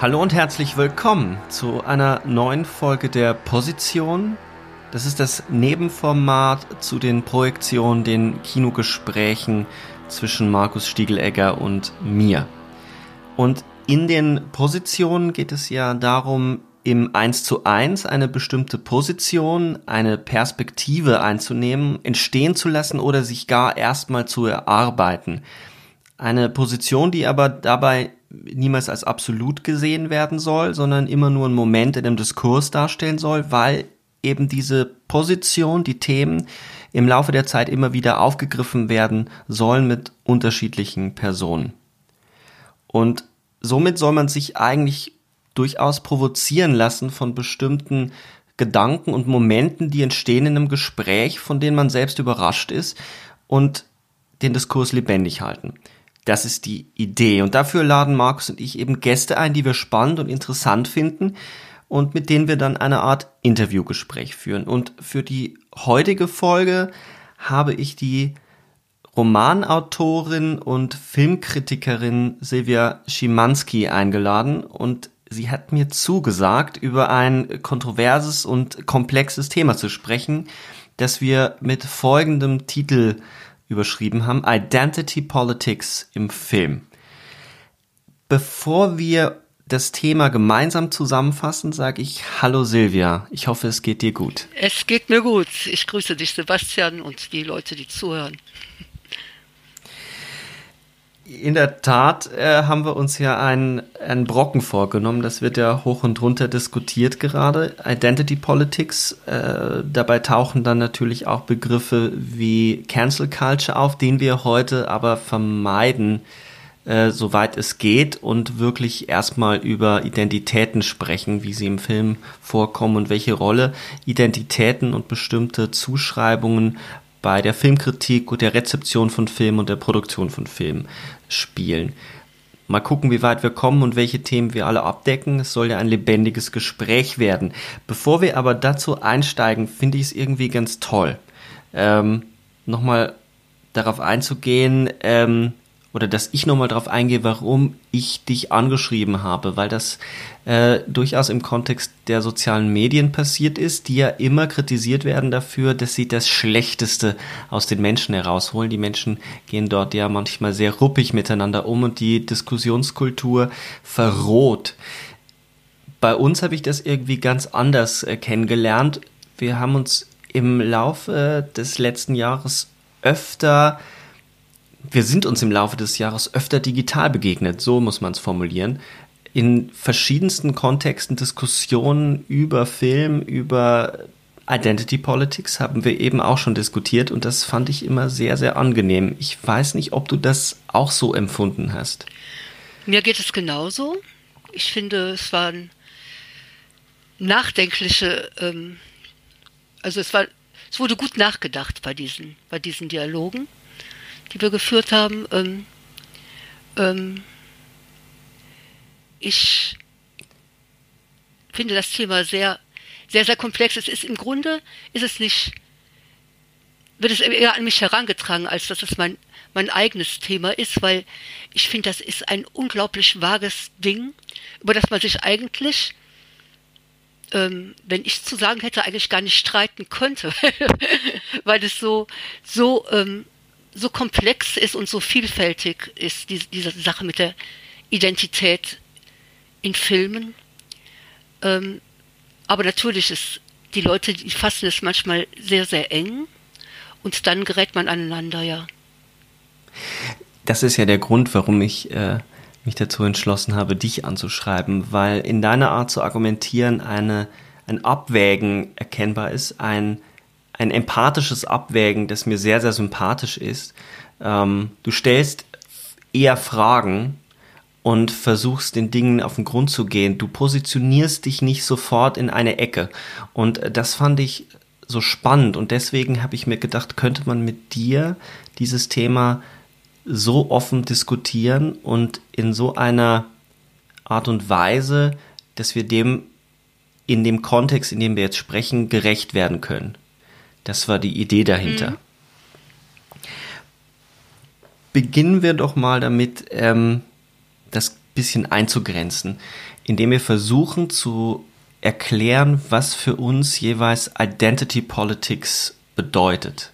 Hallo und herzlich willkommen zu einer neuen Folge der Position. Das ist das Nebenformat zu den Projektionen, den Kinogesprächen zwischen Markus Stiegelegger und mir. Und in den Positionen geht es ja darum, im 1 zu 1 eine bestimmte Position, eine Perspektive einzunehmen, entstehen zu lassen oder sich gar erstmal zu erarbeiten. Eine Position, die aber dabei niemals als absolut gesehen werden soll, sondern immer nur ein Moment in einem Diskurs darstellen soll, weil eben diese Position, die Themen im Laufe der Zeit immer wieder aufgegriffen werden sollen mit unterschiedlichen Personen. Und somit soll man sich eigentlich durchaus provozieren lassen von bestimmten Gedanken und Momenten, die entstehen in einem Gespräch, von denen man selbst überrascht ist und den Diskurs lebendig halten. Das ist die Idee. Und dafür laden Markus und ich eben Gäste ein, die wir spannend und interessant finden und mit denen wir dann eine Art Interviewgespräch führen. Und für die heutige Folge habe ich die Romanautorin und Filmkritikerin Silvia Schimanski eingeladen und sie hat mir zugesagt, über ein kontroverses und komplexes Thema zu sprechen, das wir mit folgendem Titel überschrieben haben, Identity Politics im Film. Bevor wir das Thema gemeinsam zusammenfassen, sage ich Hallo Silvia. Ich hoffe, es geht dir gut. Es geht mir gut. Ich grüße dich, Sebastian, und die Leute, die zuhören. In der Tat äh, haben wir uns ja einen, einen Brocken vorgenommen. Das wird ja hoch und runter diskutiert gerade. Identity Politics. Äh, dabei tauchen dann natürlich auch Begriffe wie Cancel Culture auf, den wir heute aber vermeiden, äh, soweit es geht, und wirklich erstmal über Identitäten sprechen, wie sie im Film vorkommen und welche Rolle Identitäten und bestimmte Zuschreibungen bei der Filmkritik und der Rezeption von Filmen und der Produktion von Filmen spielen. Mal gucken, wie weit wir kommen und welche Themen wir alle abdecken. Es soll ja ein lebendiges Gespräch werden. Bevor wir aber dazu einsteigen, finde ich es irgendwie ganz toll, ähm, nochmal darauf einzugehen, ähm, oder dass ich nochmal darauf eingehe, warum ich dich angeschrieben habe, weil das äh, durchaus im Kontext der sozialen Medien passiert ist, die ja immer kritisiert werden dafür, dass sie das Schlechteste aus den Menschen herausholen. Die Menschen gehen dort ja manchmal sehr ruppig miteinander um und die Diskussionskultur verroht. Bei uns habe ich das irgendwie ganz anders äh, kennengelernt. Wir haben uns im Laufe des letzten Jahres öfter wir sind uns im Laufe des Jahres öfter digital begegnet, so muss man es formulieren. In verschiedensten Kontexten, Diskussionen über Film, über Identity Politics haben wir eben auch schon diskutiert und das fand ich immer sehr, sehr angenehm. Ich weiß nicht, ob du das auch so empfunden hast. Mir geht es genauso. Ich finde, es waren nachdenkliche, ähm, also es war, es wurde gut nachgedacht bei diesen, bei diesen Dialogen die wir geführt haben. Ähm, ähm, ich finde das Thema sehr, sehr, sehr komplex. Es ist im Grunde, ist es nicht, wird es eher an mich herangetragen, als dass es mein, mein eigenes Thema ist, weil ich finde, das ist ein unglaublich vages Ding, über das man sich eigentlich, ähm, wenn ich zu sagen hätte, eigentlich gar nicht streiten könnte, weil es so, so ähm, so komplex ist und so vielfältig ist, die, diese Sache mit der Identität in Filmen. Ähm, aber natürlich ist die Leute, die fassen es manchmal sehr, sehr eng und dann gerät man aneinander, ja. Das ist ja der Grund, warum ich äh, mich dazu entschlossen habe, dich anzuschreiben, weil in deiner Art zu argumentieren eine, ein Abwägen erkennbar ist, ein, ein empathisches Abwägen, das mir sehr, sehr sympathisch ist. Ähm, du stellst eher Fragen und versuchst den Dingen auf den Grund zu gehen. Du positionierst dich nicht sofort in eine Ecke. Und das fand ich so spannend und deswegen habe ich mir gedacht, könnte man mit dir dieses Thema so offen diskutieren und in so einer Art und Weise, dass wir dem in dem Kontext, in dem wir jetzt sprechen, gerecht werden können. Das war die Idee dahinter. Mhm. Beginnen wir doch mal damit, ähm, das bisschen einzugrenzen, indem wir versuchen zu erklären, was für uns jeweils Identity Politics bedeutet.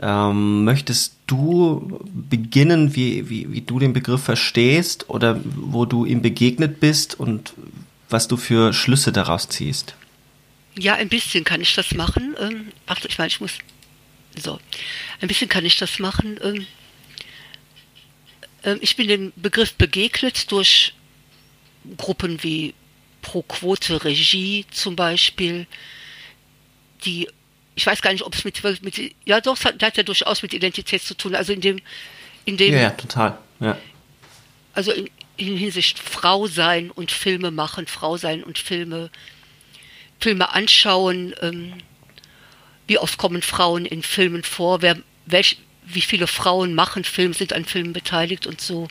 Ähm, möchtest du beginnen, wie, wie, wie du den Begriff verstehst oder wo du ihm begegnet bist und was du für Schlüsse daraus ziehst? Ja, ein bisschen kann ich das machen. Ähm, ach, ich meine, ich muss. So. Ein bisschen kann ich das machen. Ähm, ähm, ich bin dem Begriff begegnet durch Gruppen wie Pro Quote Regie zum Beispiel, die, ich weiß gar nicht, ob es mit, mit ja doch, das hat, das hat ja durchaus mit Identität zu tun, also in dem, in dem. Ja, ja total, ja. Also in, in Hinsicht Frau sein und Filme machen, Frau sein und Filme, Filme anschauen, ähm, wie oft kommen Frauen in Filmen vor, wer, welch, wie viele Frauen machen Film, sind an Filmen beteiligt und so.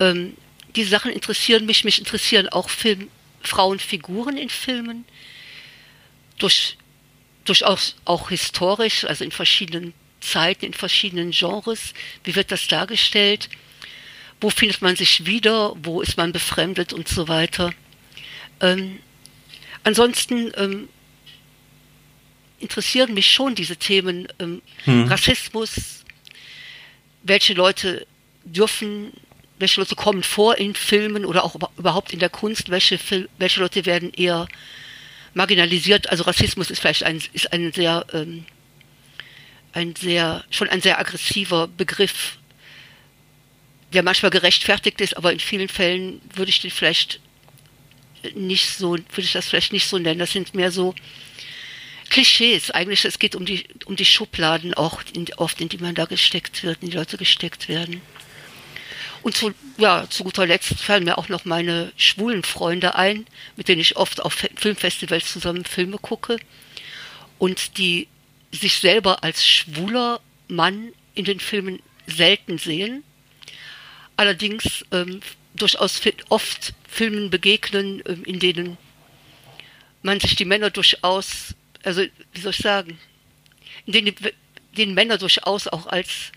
Ähm, diese Sachen interessieren mich, mich interessieren auch Film, Frauenfiguren in Filmen, durch, durchaus auch historisch, also in verschiedenen Zeiten, in verschiedenen Genres. Wie wird das dargestellt? Wo findet man sich wieder? Wo ist man befremdet und so weiter? Ähm, ansonsten ähm, interessieren mich schon diese Themen ähm, hm. Rassismus. Welche Leute dürfen welche Leute kommen vor in Filmen oder auch überhaupt in der Kunst, welche, welche Leute werden eher marginalisiert. Also Rassismus ist vielleicht ein, ist ein sehr, ähm, ein sehr, schon ein sehr aggressiver Begriff, der manchmal gerechtfertigt ist, aber in vielen Fällen würde ich den vielleicht nicht so, würde ich das vielleicht nicht so nennen. Das sind mehr so Klischees. Eigentlich, es geht um die, um die Schubladen auch, in, oft in die man da gesteckt wird, in die Leute gesteckt werden. Und zu, ja, zu guter Letzt fallen mir auch noch meine schwulen Freunde ein, mit denen ich oft auf Filmfestivals zusammen Filme gucke und die sich selber als schwuler Mann in den Filmen selten sehen, allerdings ähm, durchaus oft Filmen begegnen, ähm, in denen man sich die Männer durchaus, also wie soll ich sagen, in denen die, den Männer durchaus auch als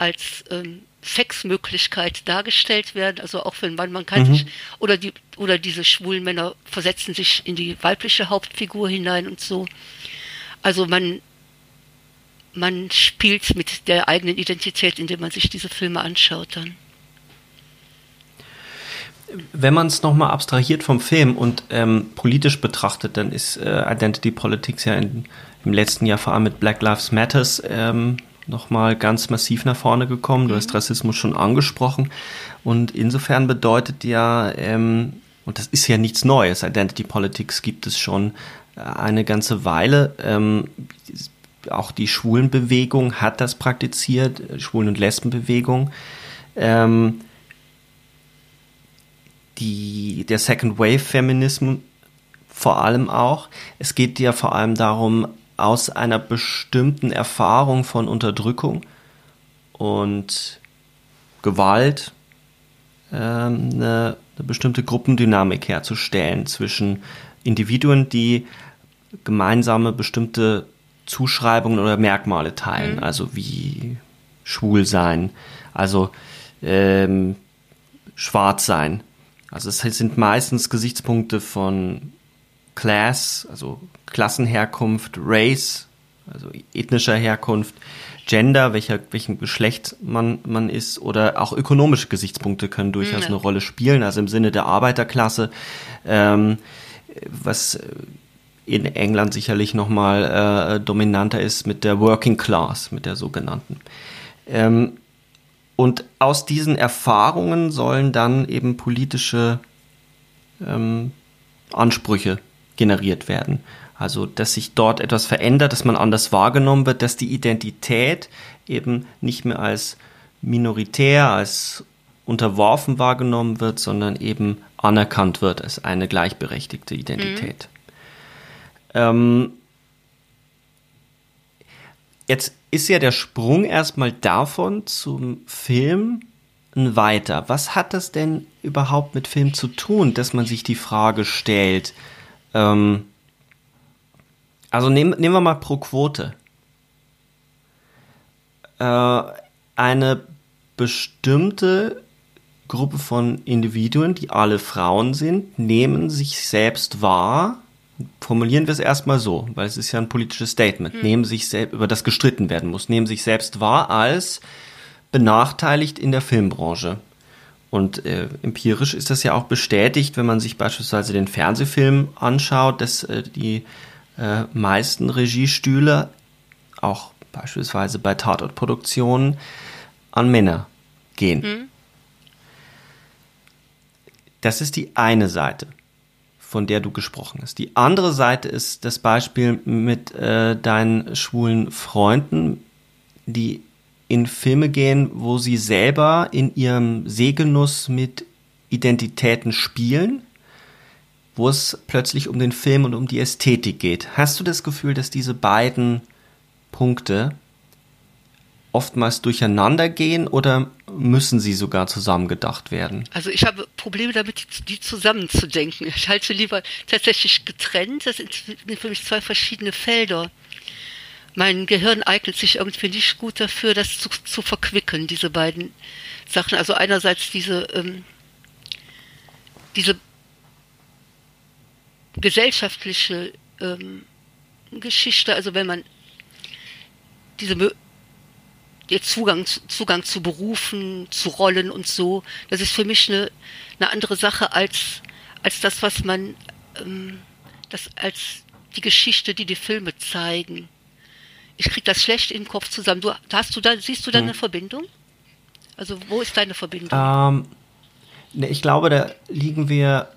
als ähm, Sexmöglichkeit dargestellt werden, also auch für einen Mann, man kann mhm. sich, oder die, oder diese schwulen Männer versetzen sich in die weibliche Hauptfigur hinein und so. Also man, man spielt mit der eigenen Identität, indem man sich diese Filme anschaut dann. Wenn man es nochmal abstrahiert vom Film und ähm, politisch betrachtet, dann ist äh, Identity Politics ja in, im letzten Jahr vor allem mit Black Lives Matters ähm, nochmal ganz massiv nach vorne gekommen. Du hast mhm. Rassismus schon angesprochen. Und insofern bedeutet ja, ähm, und das ist ja nichts Neues, Identity Politics gibt es schon äh, eine ganze Weile. Ähm, auch die Schwulenbewegung hat das praktiziert, äh, Schwulen- und Lesbenbewegung. Ähm, die, der Second Wave Feminismus vor allem auch. Es geht ja vor allem darum, aus einer bestimmten Erfahrung von Unterdrückung und Gewalt ähm, eine, eine bestimmte Gruppendynamik herzustellen zwischen Individuen, die gemeinsame bestimmte Zuschreibungen oder Merkmale teilen, mhm. also wie schwul sein, also ähm, schwarz sein. Also es sind meistens Gesichtspunkte von Class, also Klassenherkunft, Race, also ethnischer Herkunft, Gender, welcher, welchem Geschlecht man, man ist, oder auch ökonomische Gesichtspunkte können durchaus ja. eine Rolle spielen, also im Sinne der Arbeiterklasse, ähm, was in England sicherlich nochmal äh, dominanter ist mit der Working Class, mit der sogenannten. Ähm, und aus diesen Erfahrungen sollen dann eben politische ähm, Ansprüche generiert werden. Also, dass sich dort etwas verändert, dass man anders wahrgenommen wird, dass die Identität eben nicht mehr als minoritär, als unterworfen wahrgenommen wird, sondern eben anerkannt wird als eine gleichberechtigte Identität. Mhm. Ähm, jetzt ist ja der Sprung erstmal davon zum Film weiter. Was hat das denn überhaupt mit Film zu tun, dass man sich die Frage stellt? Ähm, also nehmen, nehmen wir mal pro Quote. Äh, eine bestimmte Gruppe von Individuen, die alle Frauen sind, nehmen sich selbst wahr. Formulieren wir es erstmal so, weil es ist ja ein politisches Statement. Hm. Nehmen sich selbst, über das gestritten werden muss, nehmen sich selbst wahr als benachteiligt in der Filmbranche. Und äh, empirisch ist das ja auch bestätigt, wenn man sich beispielsweise den Fernsehfilm anschaut, dass äh, die äh, meisten Regiestühle, auch beispielsweise bei Tatortproduktionen, an Männer gehen. Mhm. Das ist die eine Seite, von der du gesprochen hast. Die andere Seite ist das Beispiel mit äh, deinen schwulen Freunden, die in Filme gehen, wo sie selber in ihrem Sehgenuss mit Identitäten spielen, wo es plötzlich um den Film und um die Ästhetik geht. Hast du das Gefühl, dass diese beiden Punkte oftmals durcheinander gehen oder müssen sie sogar zusammengedacht werden? Also ich habe Probleme damit, die zusammenzudenken. Ich halte lieber tatsächlich getrennt. Das sind für mich zwei verschiedene Felder. Mein Gehirn eignet sich irgendwie nicht gut dafür, das zu, zu verquicken, diese beiden Sachen. Also einerseits diese, ähm, diese gesellschaftliche ähm, Geschichte, also wenn man diese Zugang, Zugang zu Berufen, zu Rollen und so, das ist für mich eine, eine andere Sache als, als das, was man, ähm, das, als die Geschichte, die die Filme zeigen. Ich kriege das schlecht in den Kopf zusammen. Du, hast du da, siehst du da hm. eine Verbindung? Also, wo ist deine Verbindung? Ähm, ne, ich glaube, da liegen wir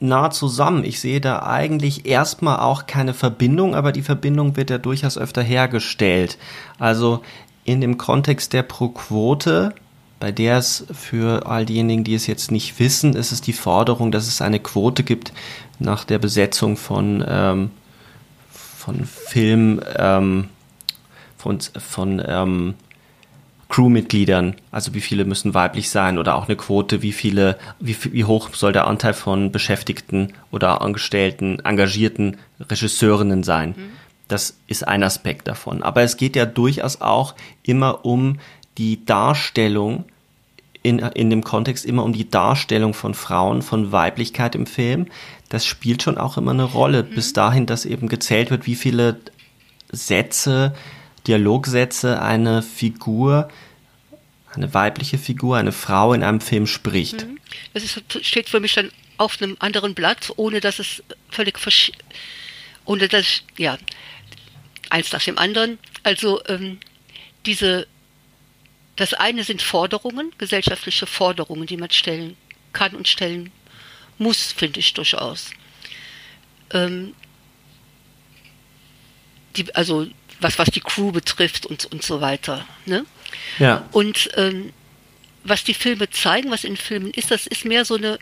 nah zusammen. Ich sehe da eigentlich erstmal auch keine Verbindung, aber die Verbindung wird ja durchaus öfter hergestellt. Also in dem Kontext der Pro-Quote, bei der es für all diejenigen, die es jetzt nicht wissen, ist es die Forderung, dass es eine Quote gibt nach der Besetzung von, ähm, von Film, ähm, von, von ähm, Crewmitgliedern, also wie viele müssen weiblich sein oder auch eine Quote, wie viele, wie, wie hoch soll der Anteil von Beschäftigten oder Angestellten, engagierten Regisseurinnen sein. Mhm. Das ist ein Aspekt davon. Aber es geht ja durchaus auch immer um die Darstellung in, in dem Kontext immer um die Darstellung von Frauen, von Weiblichkeit im Film. Das spielt schon auch immer eine Rolle, mhm. bis dahin, dass eben gezählt wird, wie viele Sätze, Dialogsätze eine Figur, eine weibliche Figur, eine Frau in einem Film spricht. Mhm. Das ist, steht für mich dann auf einem anderen Blatt, ohne dass es völlig ohne dass ja eins nach dem anderen. Also ähm, diese, das eine sind Forderungen, gesellschaftliche Forderungen, die man stellen kann und stellen muss, finde ich durchaus. Ähm, die, also was, was die Crew betrifft und, und so weiter. Ne? Ja. Und ähm, was die Filme zeigen, was in Filmen ist, das ist mehr so eine,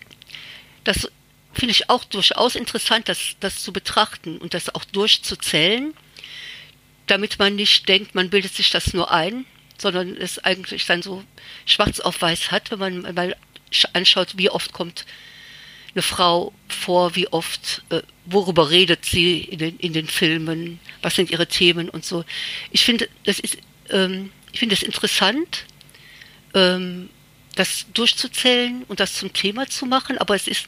das finde ich auch durchaus interessant, das, das zu betrachten und das auch durchzuzählen damit man nicht denkt, man bildet sich das nur ein, sondern es eigentlich dann so schwarz auf weiß hat, wenn man mal anschaut, wie oft kommt eine Frau vor, wie oft, äh, worüber redet sie in den, in den Filmen, was sind ihre Themen und so. Ich finde, das ist, ähm, ich finde es interessant, ähm, das durchzuzählen und das zum Thema zu machen, aber es ist,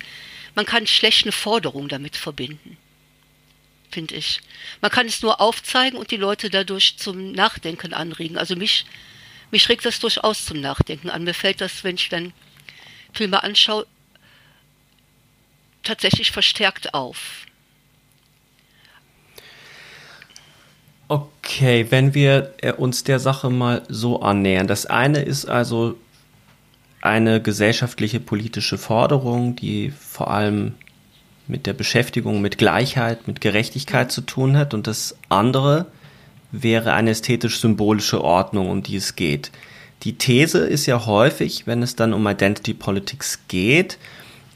man kann schlecht eine Forderung damit verbinden finde ich. Man kann es nur aufzeigen und die Leute dadurch zum Nachdenken anregen. Also mich, mich regt das durchaus zum Nachdenken an. Mir fällt das, wenn ich dann Filme anschaue, tatsächlich verstärkt auf. Okay, wenn wir äh, uns der Sache mal so annähern. Das eine ist also eine gesellschaftliche politische Forderung, die vor allem mit der Beschäftigung mit Gleichheit, mit Gerechtigkeit zu tun hat. Und das andere wäre eine ästhetisch-symbolische Ordnung, um die es geht. Die These ist ja häufig, wenn es dann um Identity Politics geht,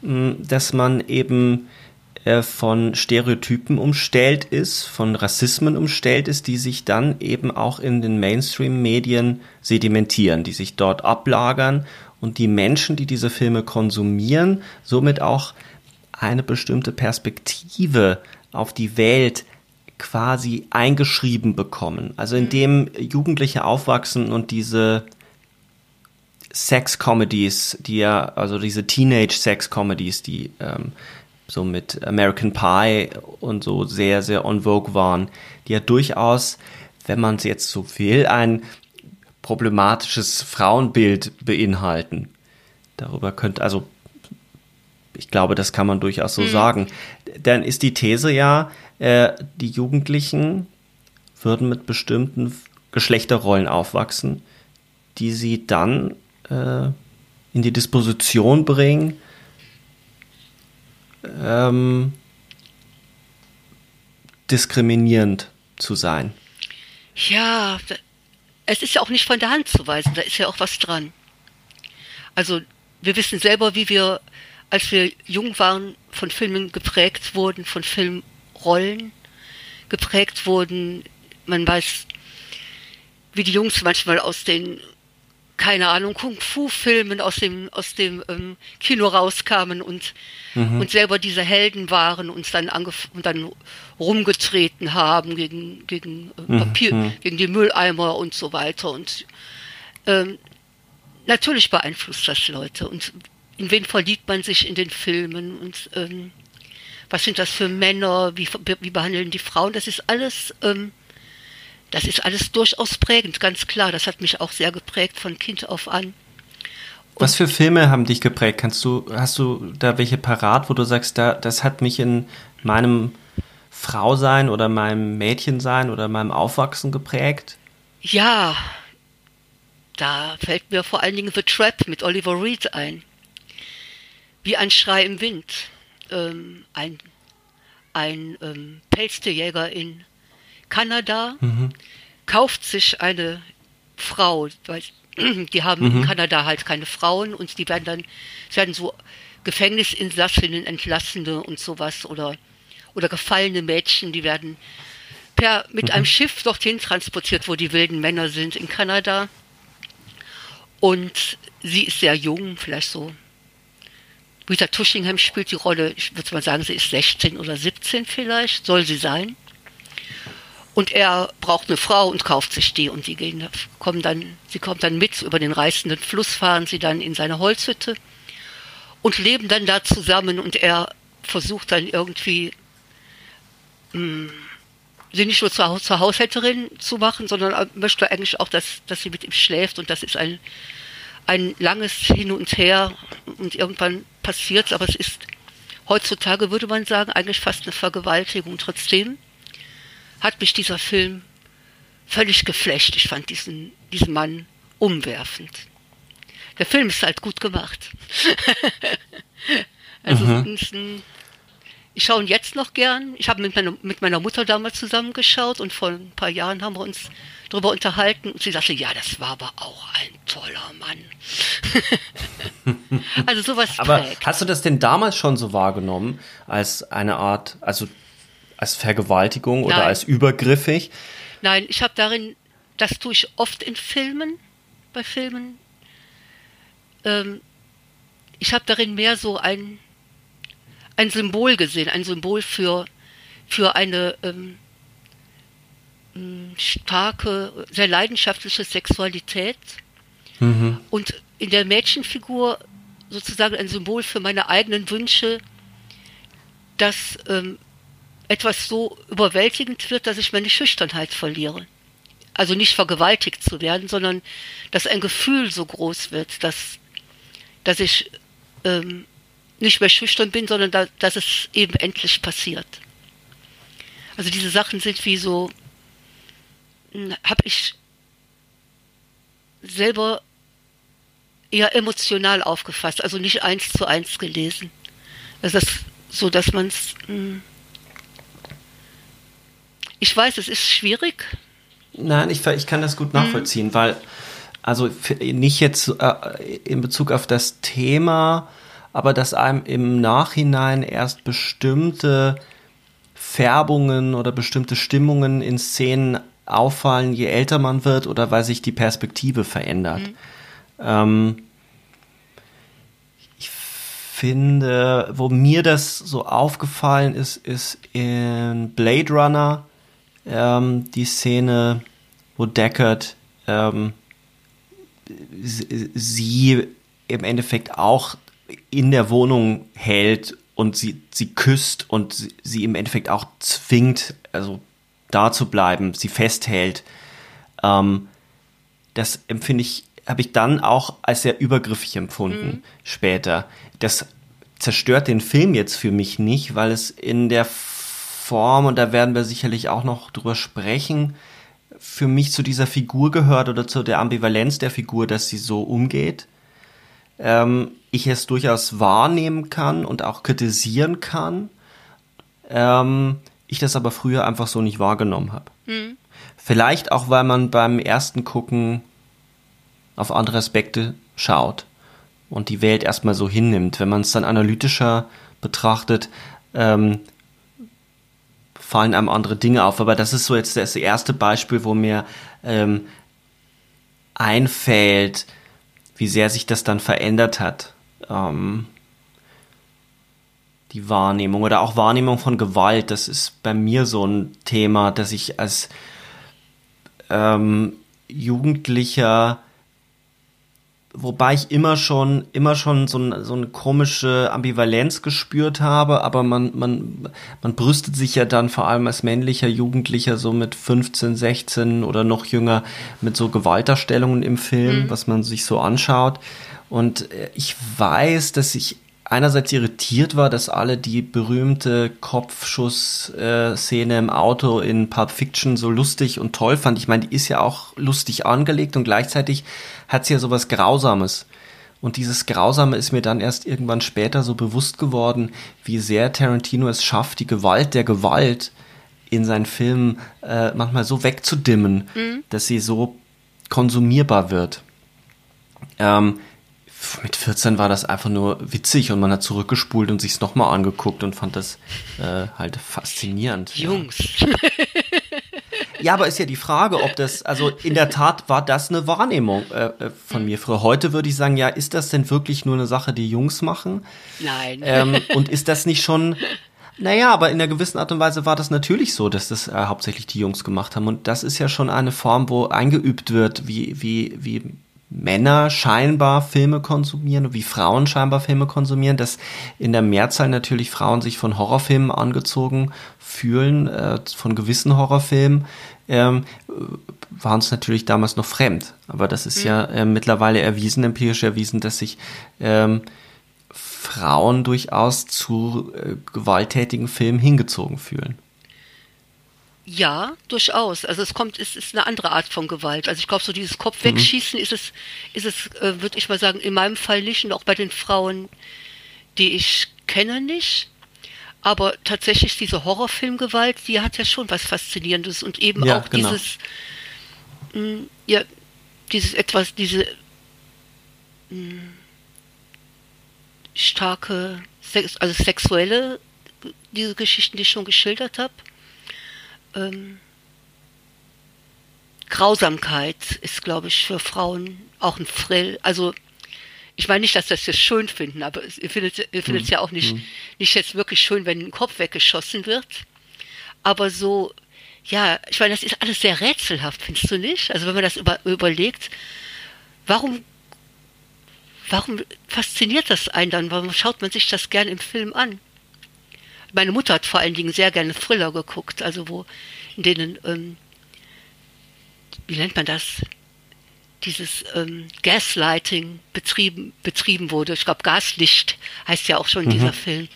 dass man eben äh, von Stereotypen umstellt ist, von Rassismen umstellt ist, die sich dann eben auch in den Mainstream-Medien sedimentieren, die sich dort ablagern und die Menschen, die diese Filme konsumieren, somit auch eine bestimmte Perspektive auf die Welt quasi eingeschrieben bekommen. Also indem Jugendliche aufwachsen und diese Sex-Comedies, die ja, also diese Teenage-Sex-Comedies, die ähm, so mit American Pie und so sehr, sehr on vogue waren, die ja durchaus, wenn man es jetzt so will, ein problematisches Frauenbild beinhalten. Darüber könnte, also ich glaube, das kann man durchaus so mhm. sagen. Dann ist die These ja, äh, die Jugendlichen würden mit bestimmten Geschlechterrollen aufwachsen, die sie dann äh, in die Disposition bringen, ähm, diskriminierend zu sein. Ja, es ist ja auch nicht von der Hand zu weisen, da ist ja auch was dran. Also wir wissen selber, wie wir, als wir jung waren, von Filmen geprägt wurden, von Filmrollen geprägt wurden. Man weiß, wie die Jungs manchmal aus den keine Ahnung, Kung-Fu-Filmen aus dem, aus dem ähm, Kino rauskamen und, mhm. und selber diese Helden waren und dann, und dann rumgetreten haben gegen, gegen äh, mhm. Papier, mhm. gegen die Mülleimer und so weiter. Und ähm, natürlich beeinflusst das Leute. Und in wen verliebt man sich in den Filmen und ähm, was sind das für Männer, wie, wie behandeln die Frauen? Das ist alles ähm, das ist alles durchaus prägend, ganz klar. Das hat mich auch sehr geprägt von Kind auf an. Und Was für Filme haben dich geprägt? Kannst du, hast du da welche parat, wo du sagst, da, das hat mich in meinem Frausein oder meinem Mädchensein oder meinem Aufwachsen geprägt? Ja, da fällt mir vor allen Dingen The Trap mit Oliver Reed ein. Wie ein Schrei im Wind. Ähm, ein ein ähm, Pelztierjäger in Kanada, mhm. kauft sich eine Frau, weil die haben mhm. in Kanada halt keine Frauen und die werden dann, werden so Gefängnisinsassinnen, Entlassene und sowas oder, oder gefallene Mädchen, die werden per, mit mhm. einem Schiff dorthin transportiert, wo die wilden Männer sind in Kanada. Und sie ist sehr jung, vielleicht so. Rita Tushingham spielt die Rolle, ich würde mal sagen, sie ist 16 oder 17 vielleicht, soll sie sein. Und er braucht eine Frau und kauft sich die und die gehen, kommen dann, sie kommt dann mit über den reißenden Fluss, fahren sie dann in seine Holzhütte und leben dann da zusammen und er versucht dann irgendwie hm, sie nicht nur zur, zur Haushälterin zu machen, sondern möchte eigentlich auch, dass, dass sie mit ihm schläft und das ist ein, ein langes Hin und Her und irgendwann passiert aber es ist heutzutage würde man sagen eigentlich fast eine Vergewaltigung trotzdem hat mich dieser Film völlig geflecht. Ich fand diesen, diesen Mann umwerfend. Der Film ist halt gut gemacht. also mhm. ein, ich schaue ihn jetzt noch gern. Ich habe mit meiner, mit meiner Mutter damals zusammengeschaut und vor ein paar Jahren haben wir uns darüber unterhalten und sie sagte, ja, das war aber auch ein toller Mann. also sowas. Aber trägt. hast du das denn damals schon so wahrgenommen als eine Art, also als Vergewaltigung Nein. oder als übergriffig? Nein, ich habe darin, das tue ich oft in Filmen, bei Filmen. Ähm, ich habe darin mehr so ein, ein Symbol gesehen, ein Symbol für, für eine ähm, starke, sehr leidenschaftliche Sexualität. Mhm. Und in der Mädchenfigur sozusagen ein Symbol für meine eigenen Wünsche, dass ähm, etwas so überwältigend wird, dass ich meine Schüchternheit verliere. Also nicht vergewaltigt zu werden, sondern dass ein Gefühl so groß wird, dass, dass ich ähm, nicht mehr schüchtern bin, sondern da, dass es eben endlich passiert. Also diese Sachen sind wie so, habe ich selber eher emotional aufgefasst, also nicht eins zu eins gelesen. Also das so, dass man es. Hm, ich weiß, es ist schwierig. Nein, ich, ich kann das gut nachvollziehen, mhm. weil, also nicht jetzt äh, in Bezug auf das Thema, aber dass einem im Nachhinein erst bestimmte Färbungen oder bestimmte Stimmungen in Szenen auffallen, je älter man wird oder weil sich die Perspektive verändert. Mhm. Ähm, ich finde, wo mir das so aufgefallen ist, ist in Blade Runner ähm, die Szene, wo Deckard ähm, sie im Endeffekt auch in der Wohnung hält und sie, sie küsst und sie, sie im Endeffekt auch zwingt, also da zu bleiben, sie festhält. Ähm, das empfinde ich, habe ich dann auch als sehr übergriffig empfunden mhm. später. Das zerstört den Film jetzt für mich nicht, weil es in der Form, und da werden wir sicherlich auch noch drüber sprechen, für mich zu dieser Figur gehört oder zu der Ambivalenz der Figur, dass sie so umgeht. Ähm, ich es durchaus wahrnehmen kann und auch kritisieren kann. Ähm, ich das aber früher einfach so nicht wahrgenommen habe. Mhm. Vielleicht auch, weil man beim ersten Gucken auf andere Aspekte schaut und die Welt erstmal so hinnimmt. Wenn man es dann analytischer betrachtet, ähm, fallen einem andere Dinge auf. Aber das ist so jetzt das erste Beispiel, wo mir ähm, einfällt, wie sehr sich das dann verändert hat. Ähm, die Wahrnehmung oder auch Wahrnehmung von Gewalt, das ist bei mir so ein Thema, dass ich als ähm, Jugendlicher wobei ich immer schon, immer schon so, ein, so eine komische Ambivalenz gespürt habe, aber man, man, man brüstet sich ja dann vor allem als männlicher Jugendlicher so mit 15, 16 oder noch jünger mit so Gewalterstellungen im Film, mhm. was man sich so anschaut. Und äh, ich weiß, dass ich einerseits irritiert war, dass alle die berühmte Kopfschuss-Szene im Auto in Pulp Fiction so lustig und toll fand. Ich meine, die ist ja auch lustig angelegt und gleichzeitig hat sie ja sowas Grausames. Und dieses Grausame ist mir dann erst irgendwann später so bewusst geworden, wie sehr Tarantino es schafft, die Gewalt der Gewalt in seinen Filmen äh, manchmal so wegzudimmen, mhm. dass sie so konsumierbar wird. Ähm, mit 14 war das einfach nur witzig und man hat zurückgespult und sich es nochmal angeguckt und fand das äh, halt faszinierend. Jungs. Ja. ja. aber ist ja die Frage, ob das, also in der Tat war das eine Wahrnehmung äh, äh von mir früher. Heute würde ich sagen, ja, ist das denn wirklich nur eine Sache, die Jungs machen? Nein. Ähm, und ist das nicht schon, naja, aber in einer gewissen Art und Weise war das natürlich so, dass das äh, hauptsächlich die Jungs gemacht haben. Und das ist ja schon eine Form, wo eingeübt wird, wie, wie, wie Männer scheinbar Filme konsumieren, wie Frauen scheinbar Filme konsumieren, dass in der Mehrzahl natürlich Frauen sich von Horrorfilmen angezogen fühlen, äh, von gewissen Horrorfilmen, ähm, waren es natürlich damals noch fremd. Aber das ist mhm. ja äh, mittlerweile erwiesen, empirisch erwiesen, dass sich ähm, Frauen durchaus zu äh, gewalttätigen Filmen hingezogen fühlen. Ja, durchaus. Also es kommt, es ist eine andere Art von Gewalt. Also ich glaube, so dieses Kopf wegschießen mhm. ist es, ist es, äh, würde ich mal sagen, in meinem Fall nicht und auch bei den Frauen, die ich kenne, nicht. Aber tatsächlich diese Horrorfilmgewalt, die hat ja schon was Faszinierendes und eben ja, auch genau. dieses, mh, mm, ja, dieses etwas, diese mh, mm, starke, also sexuelle, diese Geschichten, die ich schon geschildert habe ähm, Grausamkeit ist, glaube ich, für Frauen auch ein Frill. Also ich meine nicht, dass das jetzt schön finden, aber ihr findet ihr findet es mhm. ja auch nicht, mhm. nicht jetzt wirklich schön, wenn ein Kopf weggeschossen wird. Aber so, ja, ich meine, das ist alles sehr rätselhaft, findest du nicht? Also wenn man das über, überlegt, warum, warum fasziniert das einen dann? Warum schaut man sich das gern im Film an? Meine Mutter hat vor allen Dingen sehr gerne Thriller geguckt, also wo in denen, ähm, wie nennt man das? dieses ähm, Gaslighting betrieben, betrieben wurde. Ich glaube, Gaslicht heißt ja auch schon mhm. dieser Film,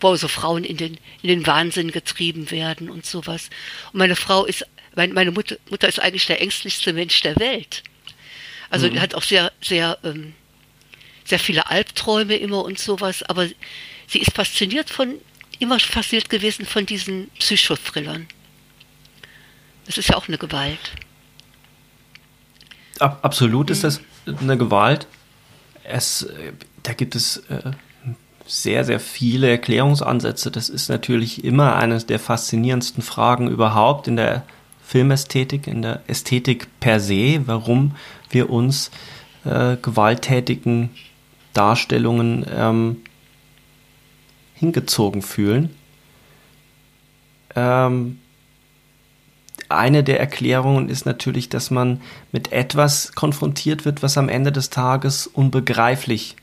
wo so Frauen in den, in den Wahnsinn getrieben werden und sowas. Und meine Frau ist, meine, meine Mutter, Mutter ist eigentlich der ängstlichste Mensch der Welt. Also mhm. die hat auch sehr, sehr, ähm, sehr viele Albträume immer und sowas, aber sie ist fasziniert von, immer fasziniert gewesen von diesen Psychothrillern. Das ist ja auch eine Gewalt. Ab, absolut ist das eine Gewalt. Es, da gibt es äh, sehr, sehr viele Erklärungsansätze. Das ist natürlich immer eine der faszinierendsten Fragen überhaupt in der Filmästhetik, in der Ästhetik per se, warum wir uns äh, gewalttätigen Darstellungen ähm, hingezogen fühlen. Ähm, eine der Erklärungen ist natürlich, dass man mit etwas konfrontiert wird, was am Ende des Tages unbegreiflich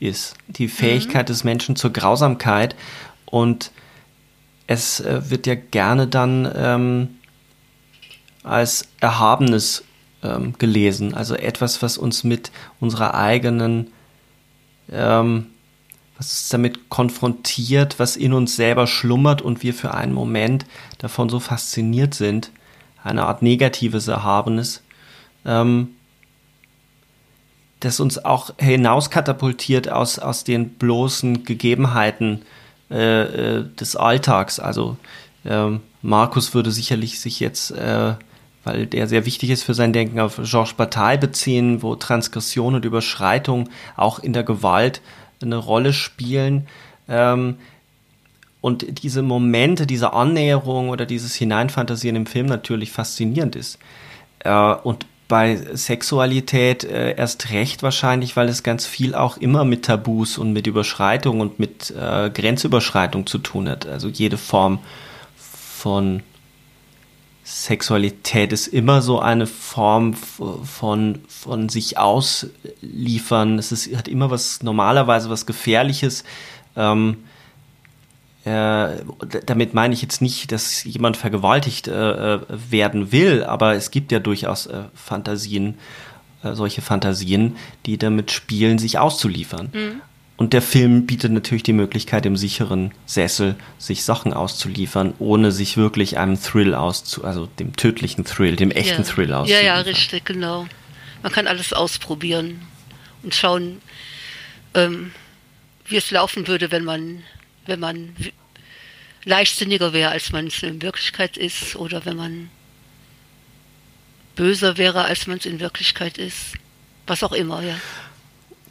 ist. Die Fähigkeit mhm. des Menschen zur Grausamkeit. Und es äh, wird ja gerne dann ähm, als Erhabenes ähm, gelesen. Also etwas, was uns mit unserer eigenen, ähm, was uns damit konfrontiert, was in uns selber schlummert und wir für einen Moment davon so fasziniert sind, eine Art negatives Erhabenes, ähm, das uns auch hinauskatapultiert aus, aus den bloßen Gegebenheiten äh, äh, des Alltags. Also ähm, Markus würde sicherlich sich jetzt, äh, weil der sehr wichtig ist für sein Denken, auf Georges Bataille beziehen, wo Transgression und Überschreitung auch in der Gewalt eine Rolle spielen. Ähm, und diese Momente, diese Annäherung oder dieses Hineinfantasieren im Film natürlich faszinierend ist. Äh, und bei Sexualität äh, erst recht wahrscheinlich, weil es ganz viel auch immer mit Tabus und mit Überschreitung und mit äh, Grenzüberschreitung zu tun hat. Also jede Form von Sexualität ist immer so eine Form von, von sich ausliefern. Es ist, hat immer was, normalerweise was Gefährliches. Ähm, äh, damit meine ich jetzt nicht, dass jemand vergewaltigt äh, äh, werden will, aber es gibt ja durchaus äh, Fantasien, äh, solche Fantasien, die damit spielen, sich auszuliefern. Mhm. Und der Film bietet natürlich die Möglichkeit, im sicheren Sessel sich Sachen auszuliefern, ohne sich wirklich einem Thrill auszu, also dem tödlichen Thrill, dem echten ja. Thrill auszuliefern. Ja, ja, richtig, genau. Man kann alles ausprobieren und schauen, ähm, wie es laufen würde, wenn man wenn man leichtsinniger wäre, als man es in Wirklichkeit ist, oder wenn man böser wäre, als man es in Wirklichkeit ist. Was auch immer, ja.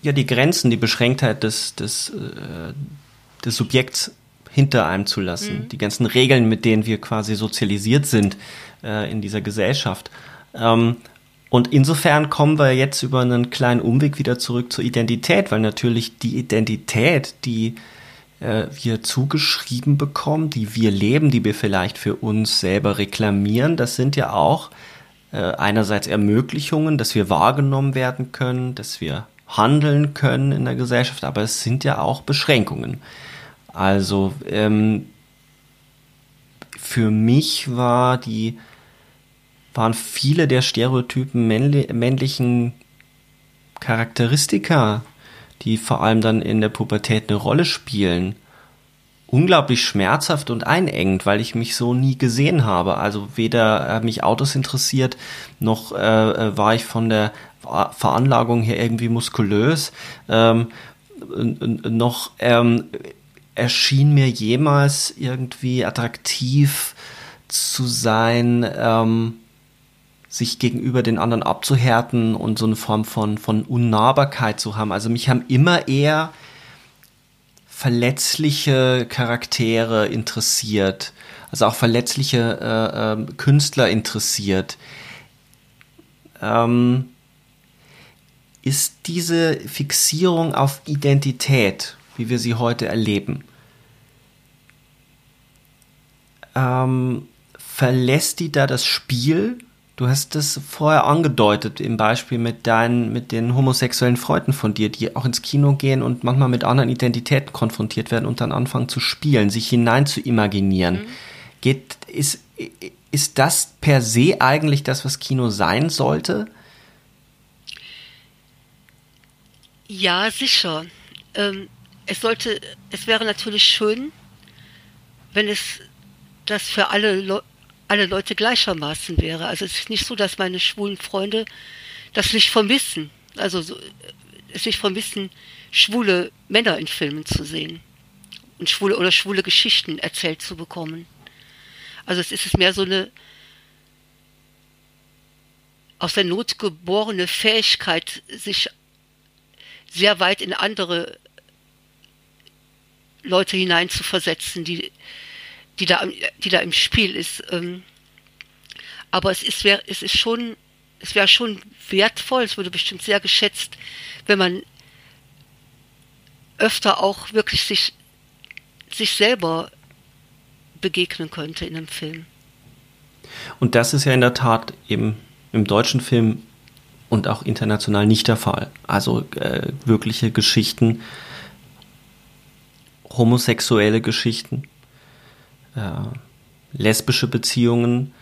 Ja, die Grenzen, die Beschränktheit des, des, äh, des Subjekts hinter einem zu lassen, mhm. die ganzen Regeln, mit denen wir quasi sozialisiert sind äh, in dieser Gesellschaft. Ähm, und insofern kommen wir jetzt über einen kleinen Umweg wieder zurück zur Identität, weil natürlich die Identität, die äh, wir zugeschrieben bekommen, die wir leben, die wir vielleicht für uns selber reklamieren, das sind ja auch äh, einerseits Ermöglichungen, dass wir wahrgenommen werden können, dass wir handeln können in der Gesellschaft, aber es sind ja auch Beschränkungen. Also ähm, für mich war die waren viele der Stereotypen männlichen Charakteristika die vor allem dann in der Pubertät eine Rolle spielen, unglaublich schmerzhaft und einengend, weil ich mich so nie gesehen habe. Also weder äh, mich Autos interessiert, noch äh, äh, war ich von der Veranlagung her irgendwie muskulös, ähm, noch ähm, erschien mir jemals irgendwie attraktiv zu sein. Ähm, sich gegenüber den anderen abzuhärten und so eine Form von, von Unnahbarkeit zu haben. Also mich haben immer eher verletzliche Charaktere interessiert, also auch verletzliche äh, äh, Künstler interessiert. Ähm, ist diese Fixierung auf Identität, wie wir sie heute erleben, ähm, verlässt die da das Spiel Du hast das vorher angedeutet im Beispiel mit deinen, mit den homosexuellen Freunden von dir, die auch ins Kino gehen und manchmal mit anderen Identitäten konfrontiert werden und dann anfangen zu spielen, sich hinein zu imaginieren. Mhm. Geht, ist, ist das per se eigentlich das, was Kino sein sollte? Ja, sicher. Ähm, es sollte, es wäre natürlich schön, wenn es das für alle, Le alle Leute gleichermaßen wäre. Also es ist nicht so, dass meine schwulen Freunde das nicht vermissen. Also so, es nicht vermissen, schwule Männer in Filmen zu sehen und schwule oder schwule Geschichten erzählt zu bekommen. Also es ist mehr so eine aus der Not geborene Fähigkeit, sich sehr weit in andere Leute hineinzuversetzen, die, die, da, die da im Spiel ist. Ähm, aber es ist, es ist schon, es wäre schon wertvoll, es würde bestimmt sehr geschätzt, wenn man öfter auch wirklich sich, sich selber begegnen könnte in einem Film. Und das ist ja in der Tat eben im deutschen Film und auch international nicht der Fall. Also äh, wirkliche Geschichten, homosexuelle Geschichten, äh, lesbische Beziehungen,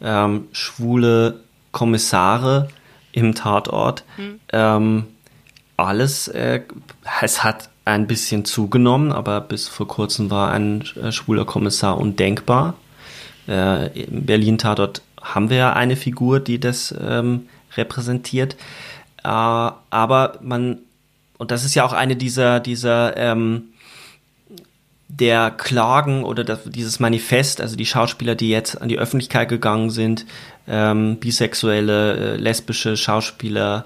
äh, schwule Kommissare im Tatort. Mhm. Ähm, alles, äh, es hat ein bisschen zugenommen, aber bis vor kurzem war ein äh, schwuler Kommissar undenkbar. Äh, Im Berlin-Tatort haben wir ja eine Figur, die das ähm, repräsentiert. Äh, aber man, und das ist ja auch eine dieser, dieser ähm, der Klagen oder das, dieses Manifest, also die Schauspieler, die jetzt an die Öffentlichkeit gegangen sind, ähm, bisexuelle, äh, lesbische Schauspieler,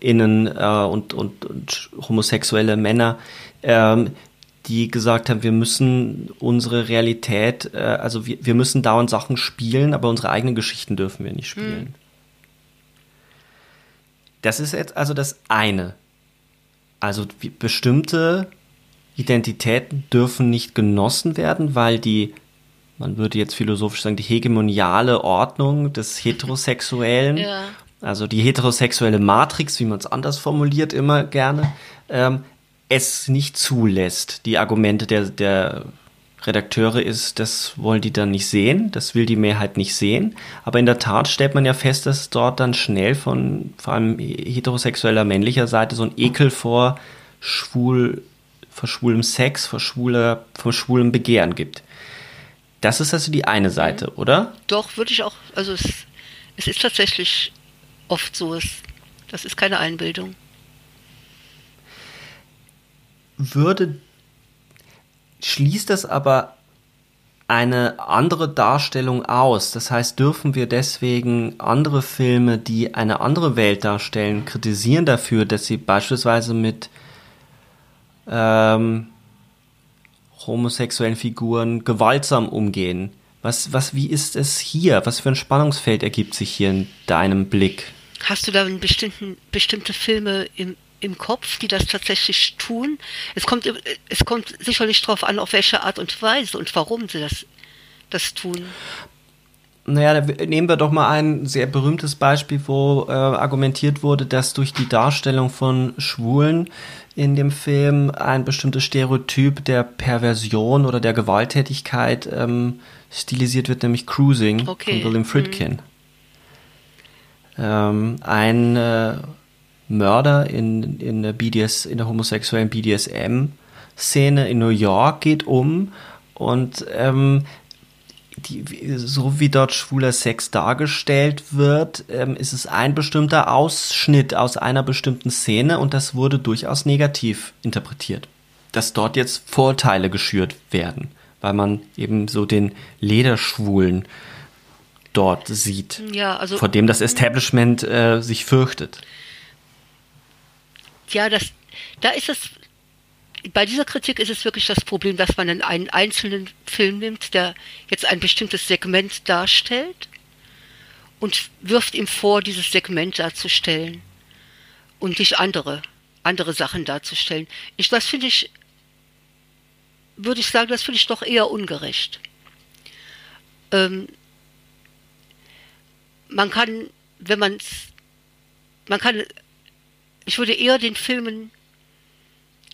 innen äh, und, und, und homosexuelle Männer, ähm, die gesagt haben, wir müssen unsere Realität, äh, also wir, wir müssen dauernd Sachen spielen, aber unsere eigenen Geschichten dürfen wir nicht spielen. Mhm. Das ist jetzt also das eine. Also bestimmte Identitäten dürfen nicht genossen werden, weil die, man würde jetzt philosophisch sagen, die hegemoniale Ordnung des Heterosexuellen ja. Also die heterosexuelle Matrix, wie man es anders formuliert, immer gerne, ähm, es nicht zulässt. Die Argumente der, der Redakteure ist, das wollen die dann nicht sehen, das will die Mehrheit nicht sehen. Aber in der Tat stellt man ja fest, dass dort dann schnell von vor allem heterosexueller männlicher Seite so ein Ekel vor schwul, vor schwulem Sex, vor schwuler, vor schwulem Begehren gibt. Das ist also die eine Seite, mhm. oder? Doch, würde ich auch, also es, es ist tatsächlich oft so ist. Das ist keine Einbildung. Würde, schließt das aber eine andere Darstellung aus? Das heißt, dürfen wir deswegen andere Filme, die eine andere Welt darstellen, kritisieren dafür, dass sie beispielsweise mit ähm, homosexuellen Figuren gewaltsam umgehen? Was, was, wie ist es hier? Was für ein Spannungsfeld ergibt sich hier in deinem Blick? Hast du da bestimmte Filme im, im Kopf, die das tatsächlich tun? Es kommt, es kommt sicherlich darauf an, auf welche Art und Weise und warum sie das, das tun. Naja, nehmen wir doch mal ein sehr berühmtes Beispiel, wo äh, argumentiert wurde, dass durch die Darstellung von Schwulen in dem Film ein bestimmtes Stereotyp der Perversion oder der Gewalttätigkeit ähm, stilisiert wird, nämlich Cruising okay. von William Friedkin. Mhm. Ähm, ein äh, Mörder in, in, der BDS, in der homosexuellen BDSM-Szene in New York geht um und ähm, die, so wie dort schwuler Sex dargestellt wird, ähm, ist es ein bestimmter Ausschnitt aus einer bestimmten Szene und das wurde durchaus negativ interpretiert. Dass dort jetzt Vorteile geschürt werden, weil man eben so den Lederschwulen dort sieht, ja, also, vor dem das Establishment äh, sich fürchtet. Ja, das, da ist es, bei dieser Kritik ist es wirklich das Problem, dass man einen einzelnen Film nimmt, der jetzt ein bestimmtes Segment darstellt und wirft ihm vor, dieses Segment darzustellen und nicht andere, andere Sachen darzustellen. Ich, das finde ich, würde ich sagen, das finde ich doch eher ungerecht. Ähm, man kann, wenn man man kann, ich würde eher den Filmen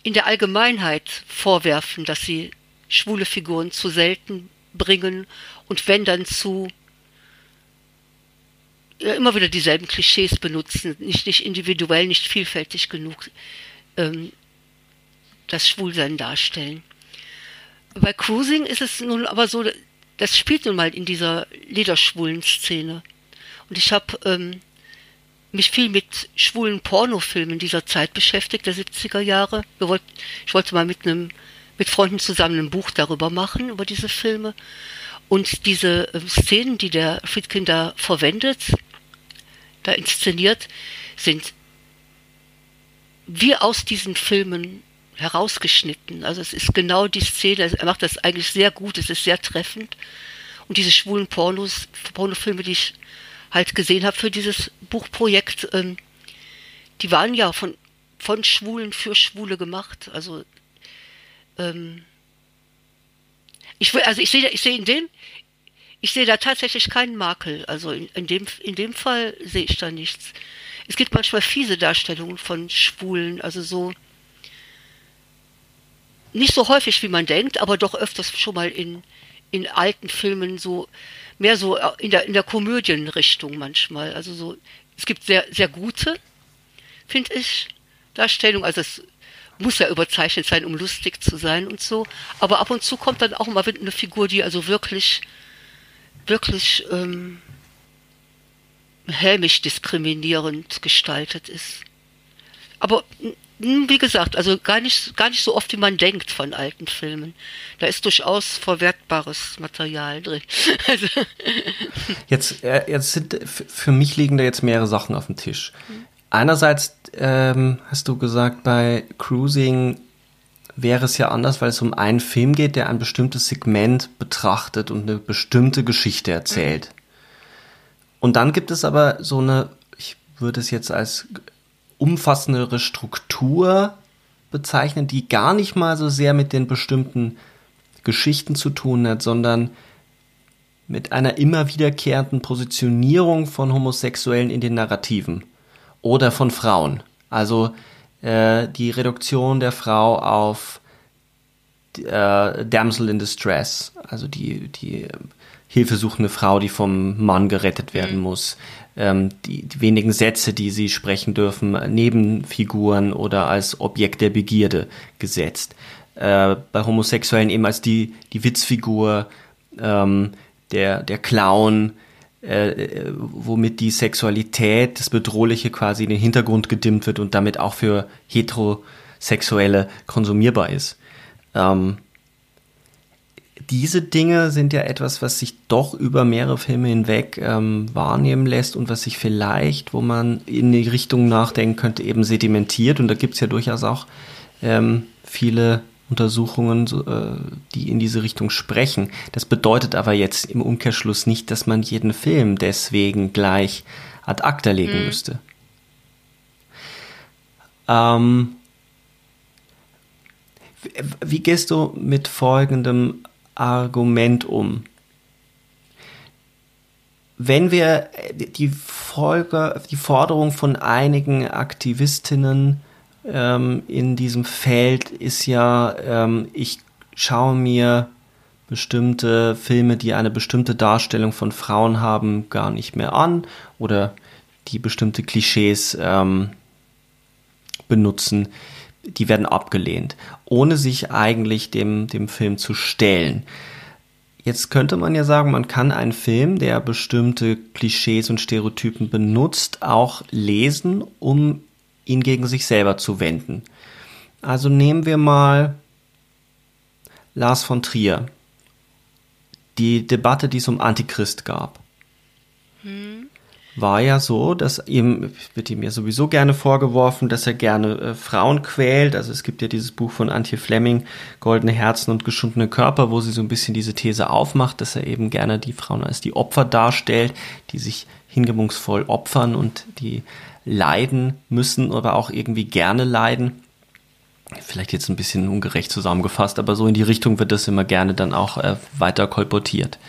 in der Allgemeinheit vorwerfen, dass sie schwule Figuren zu selten bringen und wenn dann zu ja, immer wieder dieselben Klischees benutzen, nicht, nicht individuell, nicht vielfältig genug ähm, das Schwulsein darstellen. Bei Cruising ist es nun aber so, das spielt nun mal in dieser lederschwulen Szene. Und ich habe ähm, mich viel mit schwulen Pornofilmen dieser Zeit beschäftigt, der 70er Jahre. Wollt, ich wollte mal mit einem mit Freunden zusammen ein Buch darüber machen, über diese Filme. Und diese äh, Szenen, die der Friedkin da verwendet, da inszeniert, sind wie aus diesen Filmen herausgeschnitten. Also es ist genau die Szene, er macht das eigentlich sehr gut, es ist sehr treffend. Und diese schwulen Pornos, Pornofilme, die ich halt gesehen habe für dieses Buchprojekt, ähm, die waren ja von, von Schwulen für Schwule gemacht. Also ähm, ich also ich sehe, ich sehe in dem, ich sehe da tatsächlich keinen Makel. Also in, in, dem, in dem Fall sehe ich da nichts. Es gibt manchmal fiese Darstellungen von Schwulen, also so nicht so häufig, wie man denkt, aber doch öfters schon mal in, in alten Filmen so mehr so in der in der Komödienrichtung manchmal. Also so es gibt sehr sehr gute, finde ich, Darstellungen. Also es muss ja überzeichnet sein, um lustig zu sein und so. Aber ab und zu kommt dann auch mal eine Figur, die also wirklich wirklich ähm, hämisch diskriminierend gestaltet ist. Aber wie gesagt, also gar nicht, gar nicht so oft, wie man denkt von alten Filmen. Da ist durchaus verwertbares Material drin. Also jetzt, äh, jetzt sind, für mich liegen da jetzt mehrere Sachen auf dem Tisch. Einerseits ähm, hast du gesagt, bei Cruising wäre es ja anders, weil es um einen Film geht, der ein bestimmtes Segment betrachtet und eine bestimmte Geschichte erzählt. Und dann gibt es aber so eine, ich würde es jetzt als umfassendere Struktur bezeichnen, die gar nicht mal so sehr mit den bestimmten Geschichten zu tun hat, sondern mit einer immer wiederkehrenden Positionierung von Homosexuellen in den Narrativen oder von Frauen. Also äh, die Reduktion der Frau auf äh, Damsel in Distress, also die, die hilfesuchende Frau, die vom Mann gerettet werden mhm. muss ähm, die, die wenigen Sätze, die sie sprechen dürfen, Nebenfiguren oder als Objekt der Begierde gesetzt. Äh, bei Homosexuellen eben als die, die Witzfigur, ähm, der, der Clown, äh, womit die Sexualität, das Bedrohliche quasi in den Hintergrund gedimmt wird und damit auch für Heterosexuelle konsumierbar ist. Ähm, diese Dinge sind ja etwas, was sich doch über mehrere Filme hinweg ähm, wahrnehmen lässt und was sich vielleicht, wo man in die Richtung nachdenken könnte, eben sedimentiert. Und da gibt es ja durchaus auch ähm, viele Untersuchungen, äh, die in diese Richtung sprechen. Das bedeutet aber jetzt im Umkehrschluss nicht, dass man jeden Film deswegen gleich ad acta legen mhm. müsste. Ähm, wie gehst du mit folgendem Argument um. Wenn wir die Folge, die Forderung von einigen Aktivistinnen ähm, in diesem Feld ist ja, ähm, ich schaue mir bestimmte Filme, die eine bestimmte Darstellung von Frauen haben, gar nicht mehr an oder die bestimmte Klischees ähm, benutzen die werden abgelehnt, ohne sich eigentlich dem, dem Film zu stellen. Jetzt könnte man ja sagen, man kann einen Film, der bestimmte Klischees und Stereotypen benutzt, auch lesen, um ihn gegen sich selber zu wenden. Also nehmen wir mal Lars von Trier, die Debatte, die es um Antichrist gab. Hm war ja so, dass ihm, wird ihm ja sowieso gerne vorgeworfen, dass er gerne äh, Frauen quält. Also es gibt ja dieses Buch von Antje Fleming, Goldene Herzen und geschundene Körper, wo sie so ein bisschen diese These aufmacht, dass er eben gerne die Frauen als die Opfer darstellt, die sich hingebungsvoll opfern und die leiden müssen oder auch irgendwie gerne leiden. Vielleicht jetzt ein bisschen ungerecht zusammengefasst, aber so in die Richtung wird das immer gerne dann auch äh, weiter kolportiert.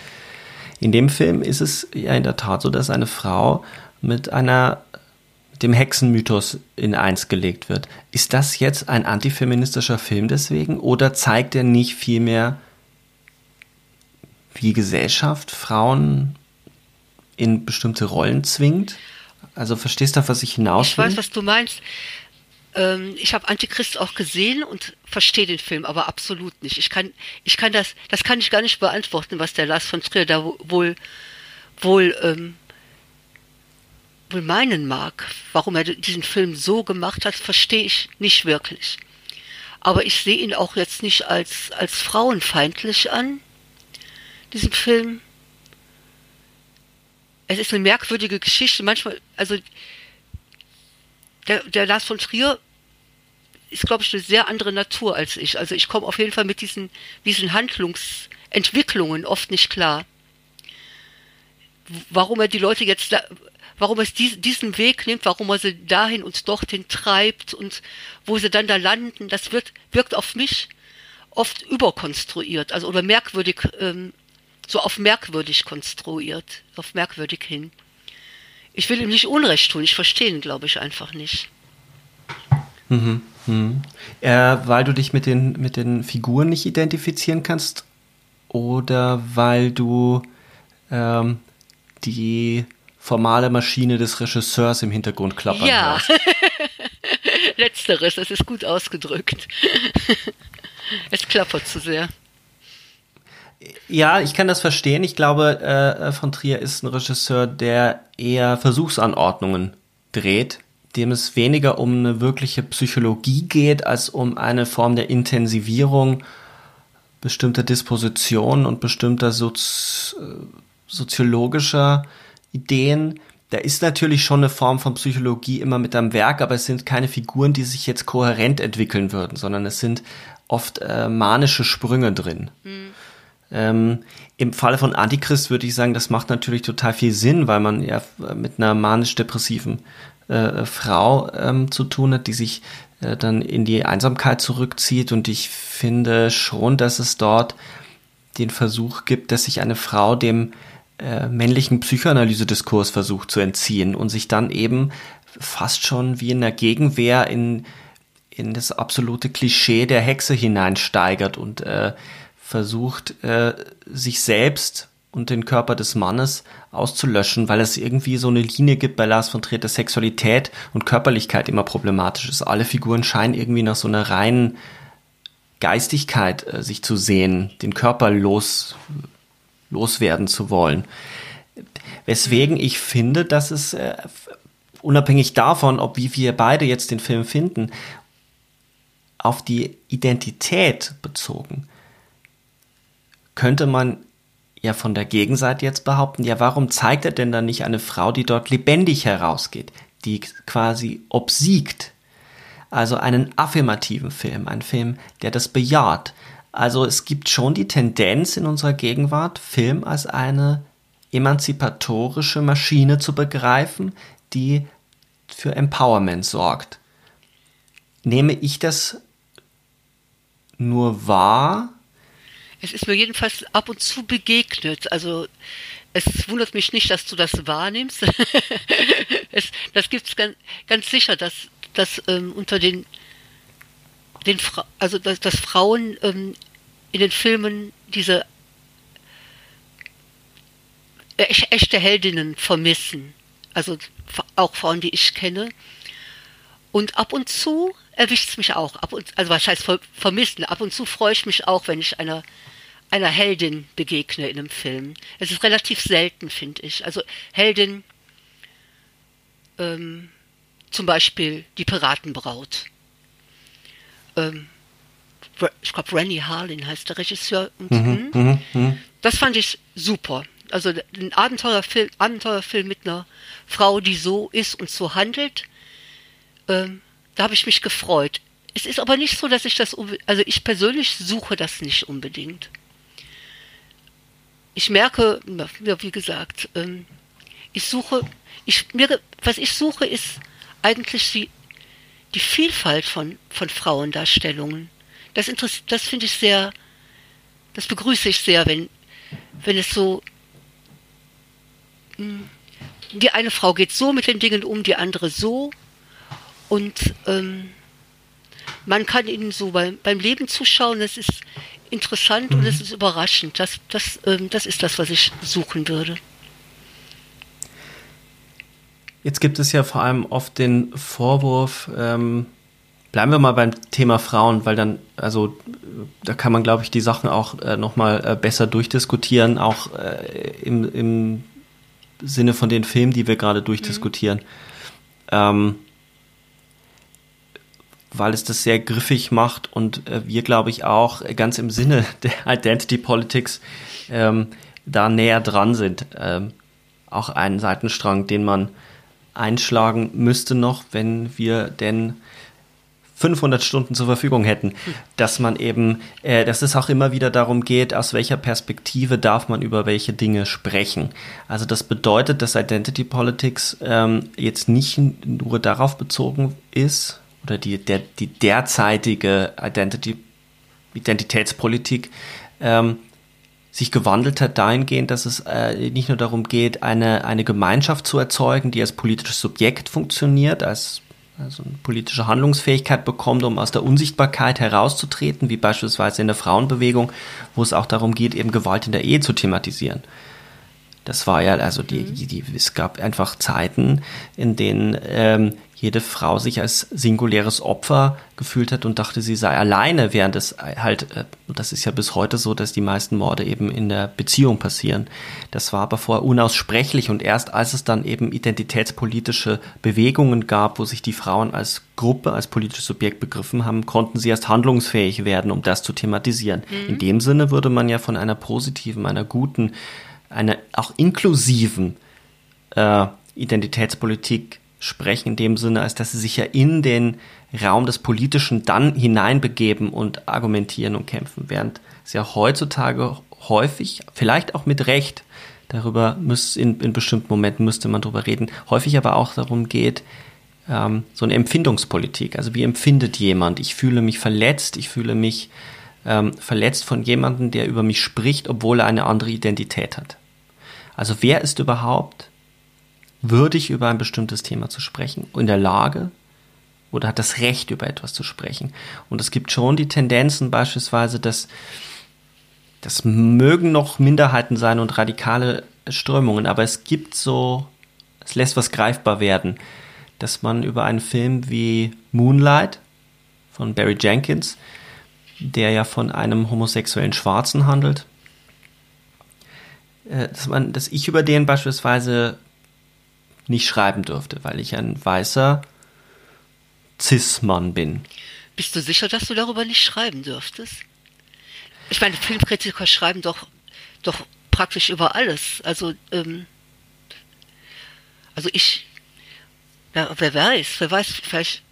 In dem Film ist es ja in der Tat so, dass eine Frau mit einer dem Hexenmythos in eins gelegt wird. Ist das jetzt ein antifeministischer Film deswegen oder zeigt er nicht vielmehr, wie Gesellschaft Frauen in bestimmte Rollen zwingt? Also verstehst du, was ich hinaus Ich weiß, was du meinst. Ähm, ich habe Antichrist auch gesehen und verstehe den Film aber absolut nicht. Ich kann, ich kann das, das kann ich gar nicht beantworten, was der Lars von Trier da wohl, wohl, ähm, wohl meinen mag. Warum er diesen Film so gemacht hat, verstehe ich nicht wirklich. Aber ich sehe ihn auch jetzt nicht als, als frauenfeindlich an, diesen Film. Es ist eine merkwürdige Geschichte. Manchmal, also der, der Lars von Trier ist, glaube ich, eine sehr andere Natur als ich. Also ich komme auf jeden Fall mit diesen, diesen Handlungsentwicklungen oft nicht klar. Warum er die Leute jetzt warum er diesen Weg nimmt, warum er sie dahin und dorthin treibt und wo sie dann da landen, das wird, wirkt auf mich oft überkonstruiert, also oder merkwürdig, ähm, so auf merkwürdig konstruiert, auf merkwürdig hin. Ich will ihm nicht Unrecht tun, ich verstehe ihn, glaube ich, einfach nicht. Mhm, mhm. Äh, weil du dich mit den, mit den Figuren nicht identifizieren kannst oder weil du ähm, die formale Maschine des Regisseurs im Hintergrund klappern Ja, letzteres, das ist gut ausgedrückt. es klappert zu sehr. Ja, ich kann das verstehen. Ich glaube, äh, von Trier ist ein Regisseur, der eher Versuchsanordnungen dreht, dem es weniger um eine wirkliche Psychologie geht, als um eine Form der Intensivierung bestimmter Dispositionen und bestimmter Sozi äh, soziologischer Ideen. Da ist natürlich schon eine Form von Psychologie immer mit am Werk, aber es sind keine Figuren, die sich jetzt kohärent entwickeln würden, sondern es sind oft äh, manische Sprünge drin. Mhm. Ähm, Im Falle von Antichrist würde ich sagen, das macht natürlich total viel Sinn, weil man ja mit einer manisch-depressiven äh, Frau ähm, zu tun hat, die sich äh, dann in die Einsamkeit zurückzieht. Und ich finde schon, dass es dort den Versuch gibt, dass sich eine Frau dem äh, männlichen Psychoanalyse-Diskurs versucht zu entziehen und sich dann eben fast schon wie in der Gegenwehr in, in das absolute Klischee der Hexe hineinsteigert und äh, versucht, äh, sich selbst und den Körper des Mannes auszulöschen, weil es irgendwie so eine Linie gibt bei Lars von Trier, dass Sexualität und Körperlichkeit immer problematisch ist. Alle Figuren scheinen irgendwie nach so einer reinen Geistigkeit äh, sich zu sehen, den Körper los, loswerden zu wollen. Weswegen ich finde, dass es äh, unabhängig davon, ob wie wir beide jetzt den Film finden, auf die Identität bezogen, könnte man ja von der Gegenseite jetzt behaupten, ja, warum zeigt er denn dann nicht eine Frau, die dort lebendig herausgeht, die quasi obsiegt? Also einen affirmativen Film, einen Film, der das bejaht. Also es gibt schon die Tendenz in unserer Gegenwart, Film als eine emanzipatorische Maschine zu begreifen, die für Empowerment sorgt. Nehme ich das nur wahr es ist mir jedenfalls ab und zu begegnet. Also es wundert mich nicht, dass du das wahrnimmst. es, das gibt es ganz, ganz sicher, dass, dass ähm, unter den, den Fra also dass, dass Frauen ähm, in den Filmen diese echte Heldinnen vermissen. Also auch Frauen, die ich kenne. Und ab und zu erwischt es mich auch. Ab und, also was heißt vermissen? Ab und zu freue ich mich auch, wenn ich einer einer Heldin begegne in einem Film. Es ist relativ selten, finde ich. Also Heldin, ähm, zum Beispiel die Piratenbraut. Ähm, ich glaube, Rennie Harlin heißt der Regisseur. Mhm, hm, mh, mh. Das fand ich super. Also ein Abenteuerfilm, Abenteuerfilm mit einer Frau, die so ist und so handelt. Ähm, da habe ich mich gefreut. Es ist aber nicht so, dass ich das, also ich persönlich suche das nicht unbedingt ich merke, wie gesagt, ähm, ich suche, ich, mir, was ich suche, ist eigentlich die, die Vielfalt von, von Frauendarstellungen. Das, das finde ich sehr, das begrüße ich sehr, wenn, wenn es so, hm, die eine Frau geht so mit den Dingen um, die andere so. Und ähm, man kann ihnen so beim, beim Leben zuschauen. Es ist interessant mhm. und es ist überraschend. Das, das, ähm, das ist das, was ich suchen würde. Jetzt gibt es ja vor allem oft den Vorwurf, ähm, bleiben wir mal beim Thema Frauen, weil dann, also da kann man, glaube ich, die Sachen auch äh, nochmal äh, besser durchdiskutieren, auch äh, im, im Sinne von den Filmen, die wir gerade durchdiskutieren. Mhm. Ähm, weil es das sehr griffig macht und äh, wir, glaube ich, auch ganz im Sinne der Identity Politics ähm, da näher dran sind. Ähm, auch ein Seitenstrang, den man einschlagen müsste noch, wenn wir denn 500 Stunden zur Verfügung hätten, dass man eben, äh, dass es auch immer wieder darum geht, aus welcher Perspektive darf man über welche Dinge sprechen. Also das bedeutet, dass Identity Politics ähm, jetzt nicht nur darauf bezogen ist, oder die, der, die derzeitige Identity, Identitätspolitik ähm, sich gewandelt hat dahingehend, dass es äh, nicht nur darum geht, eine, eine Gemeinschaft zu erzeugen, die als politisches Subjekt funktioniert, als also eine politische Handlungsfähigkeit bekommt, um aus der Unsichtbarkeit herauszutreten, wie beispielsweise in der Frauenbewegung, wo es auch darum geht, eben Gewalt in der Ehe zu thematisieren. Das war ja, also die, die, die es gab einfach Zeiten, in denen ähm, jede Frau sich als singuläres Opfer gefühlt hat und dachte, sie sei alleine, während es halt, äh, das ist ja bis heute so, dass die meisten Morde eben in der Beziehung passieren. Das war aber vorher unaussprechlich und erst als es dann eben identitätspolitische Bewegungen gab, wo sich die Frauen als Gruppe, als politisches Subjekt begriffen haben, konnten sie erst handlungsfähig werden, um das zu thematisieren. Mhm. In dem Sinne würde man ja von einer positiven, einer guten, einer auch inklusiven äh, Identitätspolitik sprechen in dem Sinne, als dass sie sich ja in den Raum des Politischen dann hineinbegeben und argumentieren und kämpfen, während es ja heutzutage häufig, vielleicht auch mit Recht, darüber müsste in, in bestimmten Momenten müsste man darüber reden, häufig aber auch darum geht, ähm, so eine Empfindungspolitik. Also wie empfindet jemand? Ich fühle mich verletzt, ich fühle mich ähm, verletzt von jemandem, der über mich spricht, obwohl er eine andere Identität hat. Also wer ist überhaupt würdig über ein bestimmtes Thema zu sprechen, in der Lage oder hat das Recht über etwas zu sprechen. Und es gibt schon die Tendenzen beispielsweise, dass das mögen noch Minderheiten sein und radikale Strömungen, aber es gibt so, es lässt was greifbar werden, dass man über einen Film wie Moonlight von Barry Jenkins, der ja von einem homosexuellen Schwarzen handelt, äh, dass man, dass ich über den beispielsweise nicht schreiben dürfte, weil ich ein weißer Cis-Mann bin. Bist du sicher, dass du darüber nicht schreiben dürftest? Ich meine, Filmkritiker schreiben doch, doch praktisch über alles. Also, ähm, also ich, ja, wer weiß, wer weiß, vielleicht.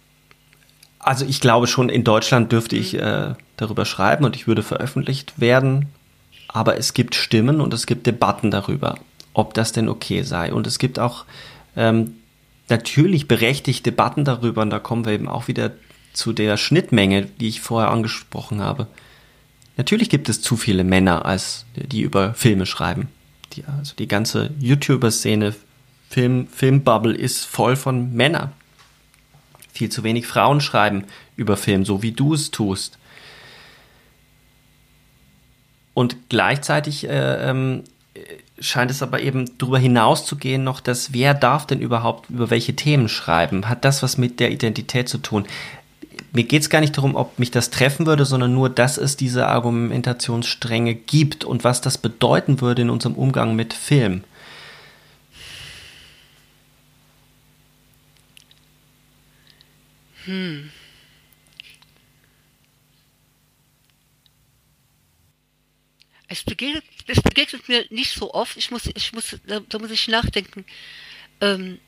Also ich glaube schon, in Deutschland dürfte ich mhm. äh, darüber schreiben und ich würde veröffentlicht werden. Aber es gibt Stimmen und es gibt Debatten darüber, ob das denn okay sei. Und es gibt auch ähm, natürlich berechtigt Debatten darüber, und da kommen wir eben auch wieder zu der Schnittmenge, die ich vorher angesprochen habe. Natürlich gibt es zu viele Männer, als die über Filme schreiben. Die, also die ganze YouTuber-Szene, Film, Filmbubble ist voll von Männern. Viel zu wenig Frauen schreiben über Film, so wie du es tust. Und gleichzeitig äh, ähm, scheint es aber eben darüber hinaus zu gehen noch, dass wer darf denn überhaupt über welche Themen schreiben? Hat das was mit der Identität zu tun? Mir geht es gar nicht darum, ob mich das treffen würde, sondern nur, dass es diese Argumentationsstränge gibt und was das bedeuten würde in unserem Umgang mit Film. Hm. Es begegnet, es begegnet mir nicht so oft. Ich muss, ich muss, da, da muss ich nachdenken. Ähm,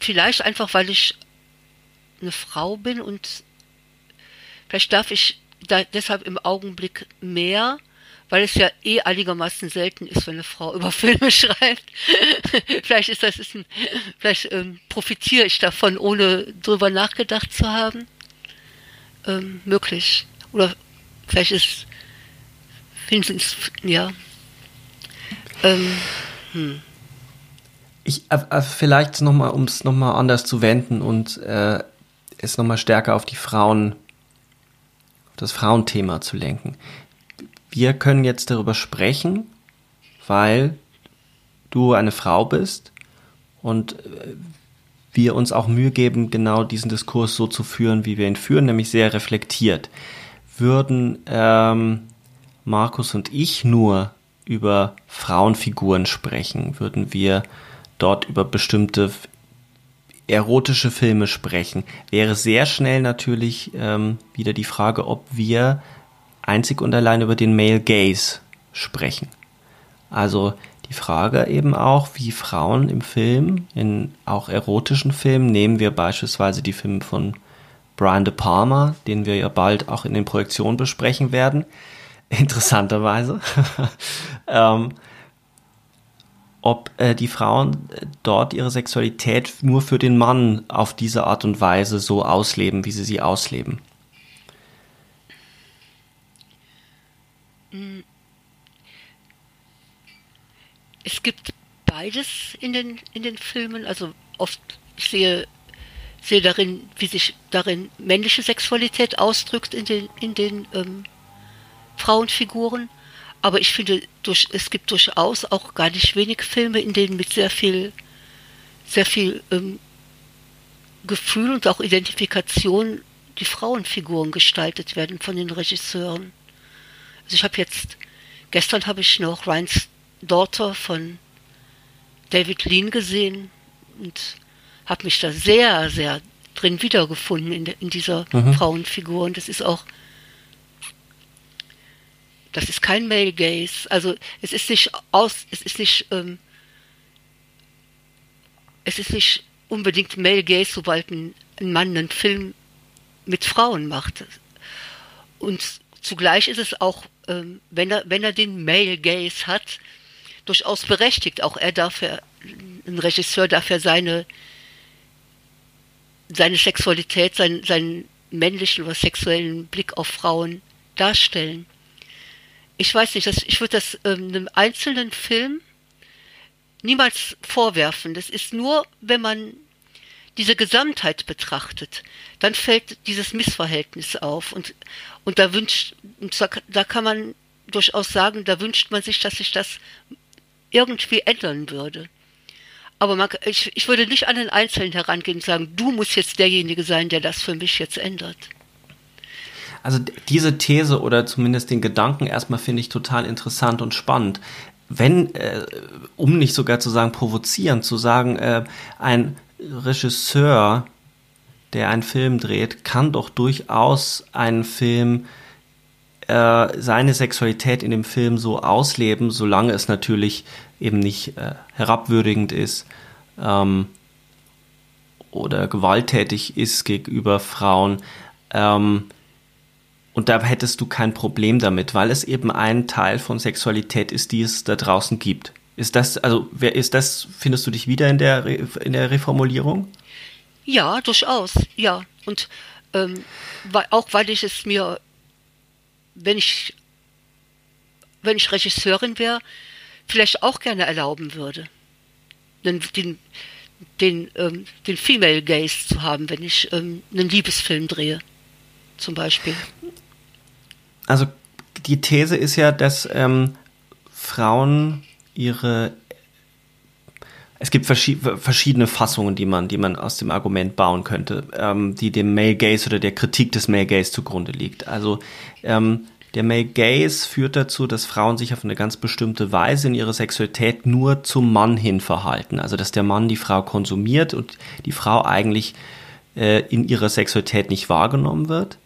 vielleicht einfach, weil ich eine Frau bin und vielleicht darf ich da deshalb im Augenblick mehr, weil es ja eh einigermaßen selten ist, wenn eine Frau über Filme schreibt. vielleicht ist das ist ein, vielleicht ähm, profitiere ich davon, ohne drüber nachgedacht zu haben. Ähm, möglich. Oder vielleicht ist Wenigstens, ja. Ähm, hm. Ich, äh, äh vielleicht nochmal, um es nochmal anders zu wenden und äh, es nochmal stärker auf die Frauen, auf das Frauenthema zu lenken. Wir können jetzt darüber sprechen, weil du eine Frau bist und äh, wir uns auch Mühe geben, genau diesen Diskurs so zu führen, wie wir ihn führen, nämlich sehr reflektiert. Würden ähm, Markus und ich nur über Frauenfiguren sprechen, würden wir dort über bestimmte erotische Filme sprechen, wäre sehr schnell natürlich ähm, wieder die Frage, ob wir einzig und allein über den Male Gaze sprechen. Also die Frage eben auch, wie Frauen im Film, in auch erotischen Filmen, nehmen wir beispielsweise die Filme von Brian De Palma, den wir ja bald auch in den Projektionen besprechen werden, interessanterweise, ähm, ob äh, die Frauen äh, dort ihre Sexualität nur für den Mann auf diese Art und Weise so ausleben, wie sie sie ausleben. Es gibt beides in den, in den Filmen. Also oft, ich sehe, sehe darin, wie sich darin männliche Sexualität ausdrückt in den, in den ähm, Frauenfiguren. Aber ich finde, durch, es gibt durchaus auch gar nicht wenig Filme, in denen mit sehr viel, sehr viel ähm, Gefühl und auch Identifikation die Frauenfiguren gestaltet werden von den Regisseuren. Also ich habe jetzt, gestern habe ich noch Ryan's Daughter von David Lean gesehen und habe mich da sehr, sehr drin wiedergefunden in, de, in dieser mhm. Frauenfigur. Und das ist auch das ist kein Male Gaze. Also es ist nicht aus, es ist nicht, ähm, es ist nicht unbedingt Male Gaze, sobald ein, ein Mann einen Film mit Frauen macht. Und zugleich ist es auch, ähm, wenn er, wenn er den Male Gaze hat, durchaus berechtigt. Auch er darf ja, ein Regisseur darf ja seine, seine Sexualität, seinen, seinen männlichen oder sexuellen Blick auf Frauen darstellen ich weiß nicht, das, ich würde das ähm, einem einzelnen Film niemals vorwerfen. Das ist nur, wenn man diese Gesamtheit betrachtet, dann fällt dieses Missverhältnis auf und, und da wünscht, und da, da kann man durchaus sagen, da wünscht man sich, dass sich das irgendwie ändern würde. Aber man, ich, ich würde nicht an den Einzelnen herangehen und sagen, du musst jetzt derjenige sein, der das für mich jetzt ändert. Also diese These oder zumindest den Gedanken erstmal finde ich total interessant und spannend. Wenn, äh, um nicht sogar zu sagen provozierend, zu sagen, äh, ein Regisseur, der einen Film dreht, kann doch durchaus einen Film äh, seine Sexualität in dem Film so ausleben, solange es natürlich eben nicht äh, herabwürdigend ist ähm, oder gewalttätig ist gegenüber Frauen. Ähm, und da hättest du kein Problem damit, weil es eben ein Teil von Sexualität ist, die es da draußen gibt. Ist das, also, wer ist das, findest du dich wieder in der, in der Reformulierung? Ja, durchaus, ja. Und ähm, weil, auch weil ich es mir, wenn ich, wenn ich Regisseurin wäre, vielleicht auch gerne erlauben würde, den, den, den, ähm, den Female Gaze zu haben, wenn ich ähm, einen Liebesfilm drehe, zum Beispiel also die These ist ja, dass ähm, Frauen ihre es gibt verschiedene Fassungen, die man, die man aus dem Argument bauen könnte, ähm, die dem Male Gaze oder der Kritik des Male Gaze zugrunde liegt. Also ähm, der Male Gaze führt dazu, dass Frauen sich auf eine ganz bestimmte Weise in ihrer Sexualität nur zum Mann hin verhalten. Also dass der Mann die Frau konsumiert und die Frau eigentlich äh, in ihrer Sexualität nicht wahrgenommen wird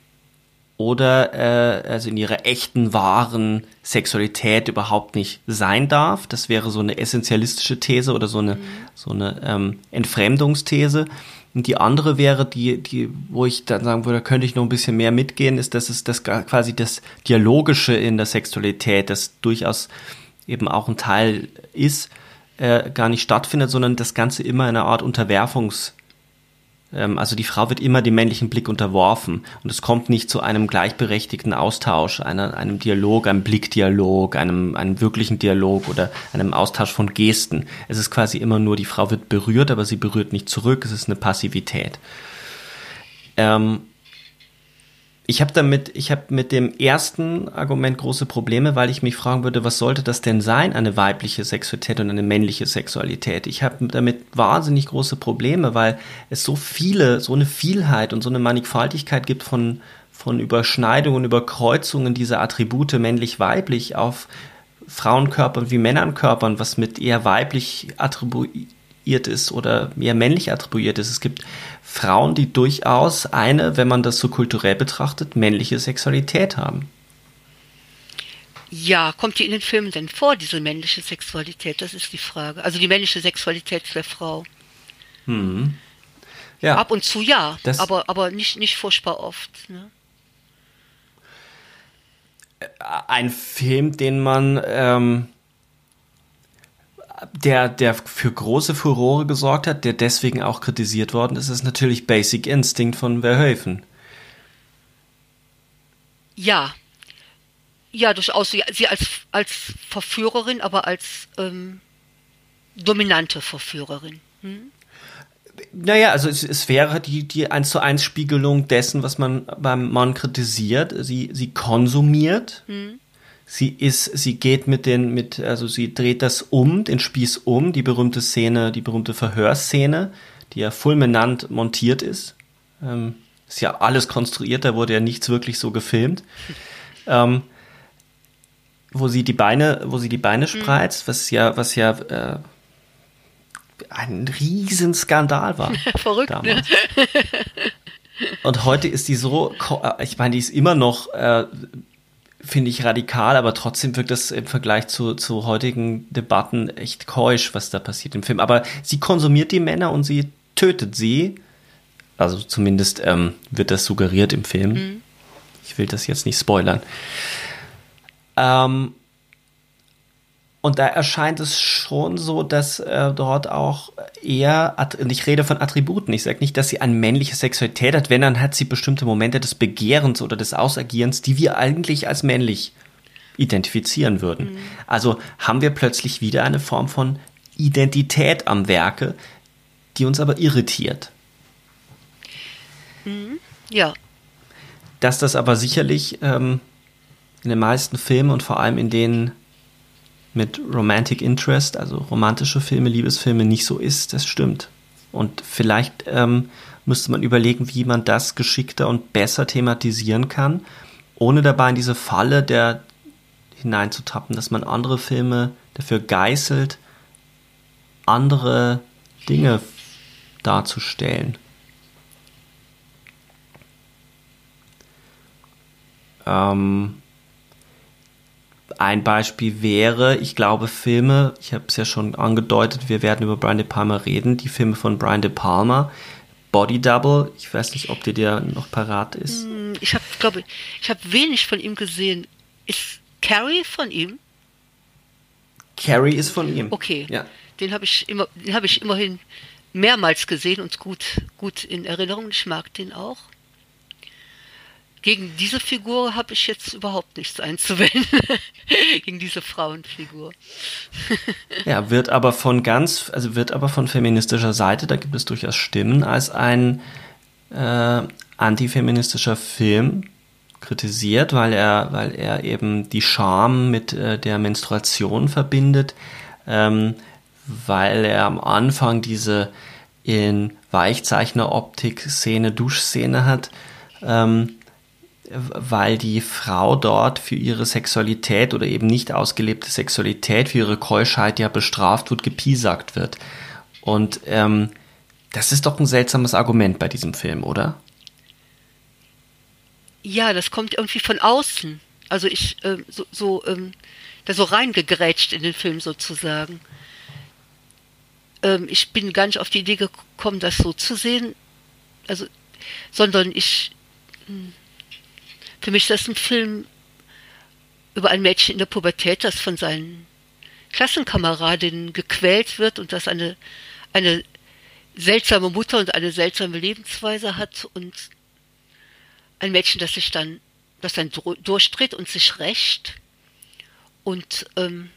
oder äh, also in ihrer echten, wahren Sexualität überhaupt nicht sein darf. Das wäre so eine essentialistische These oder so eine, mhm. so eine ähm, Entfremdungsthese. Und die andere wäre, die, die, wo ich dann sagen würde, könnte ich noch ein bisschen mehr mitgehen, ist, dass es das quasi das Dialogische in der Sexualität, das durchaus eben auch ein Teil ist, äh, gar nicht stattfindet, sondern das Ganze immer in einer Art Unterwerfungs- also die Frau wird immer dem männlichen Blick unterworfen und es kommt nicht zu einem gleichberechtigten Austausch, einer, einem Dialog, einem Blickdialog, einem, einem wirklichen Dialog oder einem Austausch von Gesten. Es ist quasi immer nur, die Frau wird berührt, aber sie berührt nicht zurück, es ist eine Passivität. Ähm, ich habe damit, ich habe mit dem ersten Argument große Probleme, weil ich mich fragen würde, was sollte das denn sein, eine weibliche Sexualität und eine männliche Sexualität? Ich habe damit wahnsinnig große Probleme, weil es so viele, so eine Vielheit und so eine Mannigfaltigkeit gibt von, von Überschneidungen, Überkreuzungen dieser Attribute männlich-weiblich auf Frauenkörpern wie Männernkörpern, was mit eher weiblich attribuiert ist oder eher männlich attribuiert ist. Es gibt Frauen, die durchaus eine, wenn man das so kulturell betrachtet, männliche Sexualität haben. Ja, kommt die in den Filmen denn vor, diese männliche Sexualität? Das ist die Frage. Also die männliche Sexualität der Frau. Hm. Ja. Ab und zu ja, das aber, aber nicht, nicht furchtbar oft. Ne? Ein Film, den man ähm, der, der für große Furore gesorgt hat, der deswegen auch kritisiert worden ist, ist natürlich Basic Instinct von Verhoeven. Ja. Ja, durchaus. Sie, sie als, als Verführerin, aber als ähm, dominante Verführerin. Hm? Naja, also es, es wäre die, die 1 zu 1 Spiegelung dessen, was man beim Mann kritisiert. Sie, sie konsumiert. Hm sie ist, sie geht mit den, mit, also sie dreht das um, den Spieß um, die berühmte Szene, die berühmte Verhörszene, die ja fulminant montiert ist. Ähm, ist ja alles konstruiert, da wurde ja nichts wirklich so gefilmt. Ähm, wo sie die Beine, wo sie die Beine mhm. spreizt, was ja, was ja äh, ein Riesenskandal war. Verrückt, ne? damals. Ne? Und heute ist die so, äh, ich meine, die ist immer noch äh, finde ich radikal, aber trotzdem wirkt das im Vergleich zu, zu heutigen Debatten echt keusch, was da passiert im Film. Aber sie konsumiert die Männer und sie tötet sie. Also zumindest ähm, wird das suggeriert im Film. Mhm. Ich will das jetzt nicht spoilern. Ähm, und da erscheint es schon so, dass äh, dort auch eher, und ich rede von Attributen, ich sage nicht, dass sie eine männliche Sexualität hat, wenn, dann hat sie bestimmte Momente des Begehrens oder des Ausagierens, die wir eigentlich als männlich identifizieren würden. Mhm. Also haben wir plötzlich wieder eine Form von Identität am Werke, die uns aber irritiert. Mhm. Ja. Dass das aber sicherlich ähm, in den meisten Filmen und vor allem in denen mit Romantic Interest, also romantische Filme, Liebesfilme nicht so ist, das stimmt. Und vielleicht ähm, müsste man überlegen, wie man das geschickter und besser thematisieren kann, ohne dabei in diese Falle der hineinzutappen, dass man andere Filme dafür geißelt, andere Dinge darzustellen. Ähm, ein Beispiel wäre, ich glaube, Filme, ich habe es ja schon angedeutet, wir werden über Brian De Palma reden, die Filme von Brian De Palma, Body Double, ich weiß nicht, ob dir der noch parat ist. Hm, ich habe, glaube ich, habe wenig von ihm gesehen. Ist Carrie von ihm? Carrie ist von ihm. Okay. Ja. Den habe ich immer, den habe ich immerhin mehrmals gesehen und gut, gut in Erinnerung. Ich mag den auch gegen diese Figur habe ich jetzt überhaupt nichts einzuwenden. gegen diese Frauenfigur. ja, wird aber von ganz, also wird aber von feministischer Seite, da gibt es durchaus Stimmen, als ein äh, antifeministischer Film kritisiert, weil er, weil er eben die Scham mit äh, der Menstruation verbindet, ähm, weil er am Anfang diese in Weichzeichner-Optik-Szene, Duschszene hat, ähm, weil die Frau dort für ihre Sexualität oder eben nicht ausgelebte Sexualität, für ihre Keuschheit ja bestraft wird, gepiesackt wird. Und ähm, das ist doch ein seltsames Argument bei diesem Film, oder? Ja, das kommt irgendwie von außen. Also ich ähm, so, so ähm, da so reingegrätscht in den Film sozusagen. Ähm, ich bin gar nicht auf die Idee gekommen, das so zu sehen. Also, sondern ich hm, für mich ist das ein Film über ein Mädchen in der Pubertät, das von seinen Klassenkameradinnen gequält wird und das eine, eine seltsame Mutter und eine seltsame Lebensweise hat und ein Mädchen, das sich dann, das dann durchdreht und sich rächt und ähm,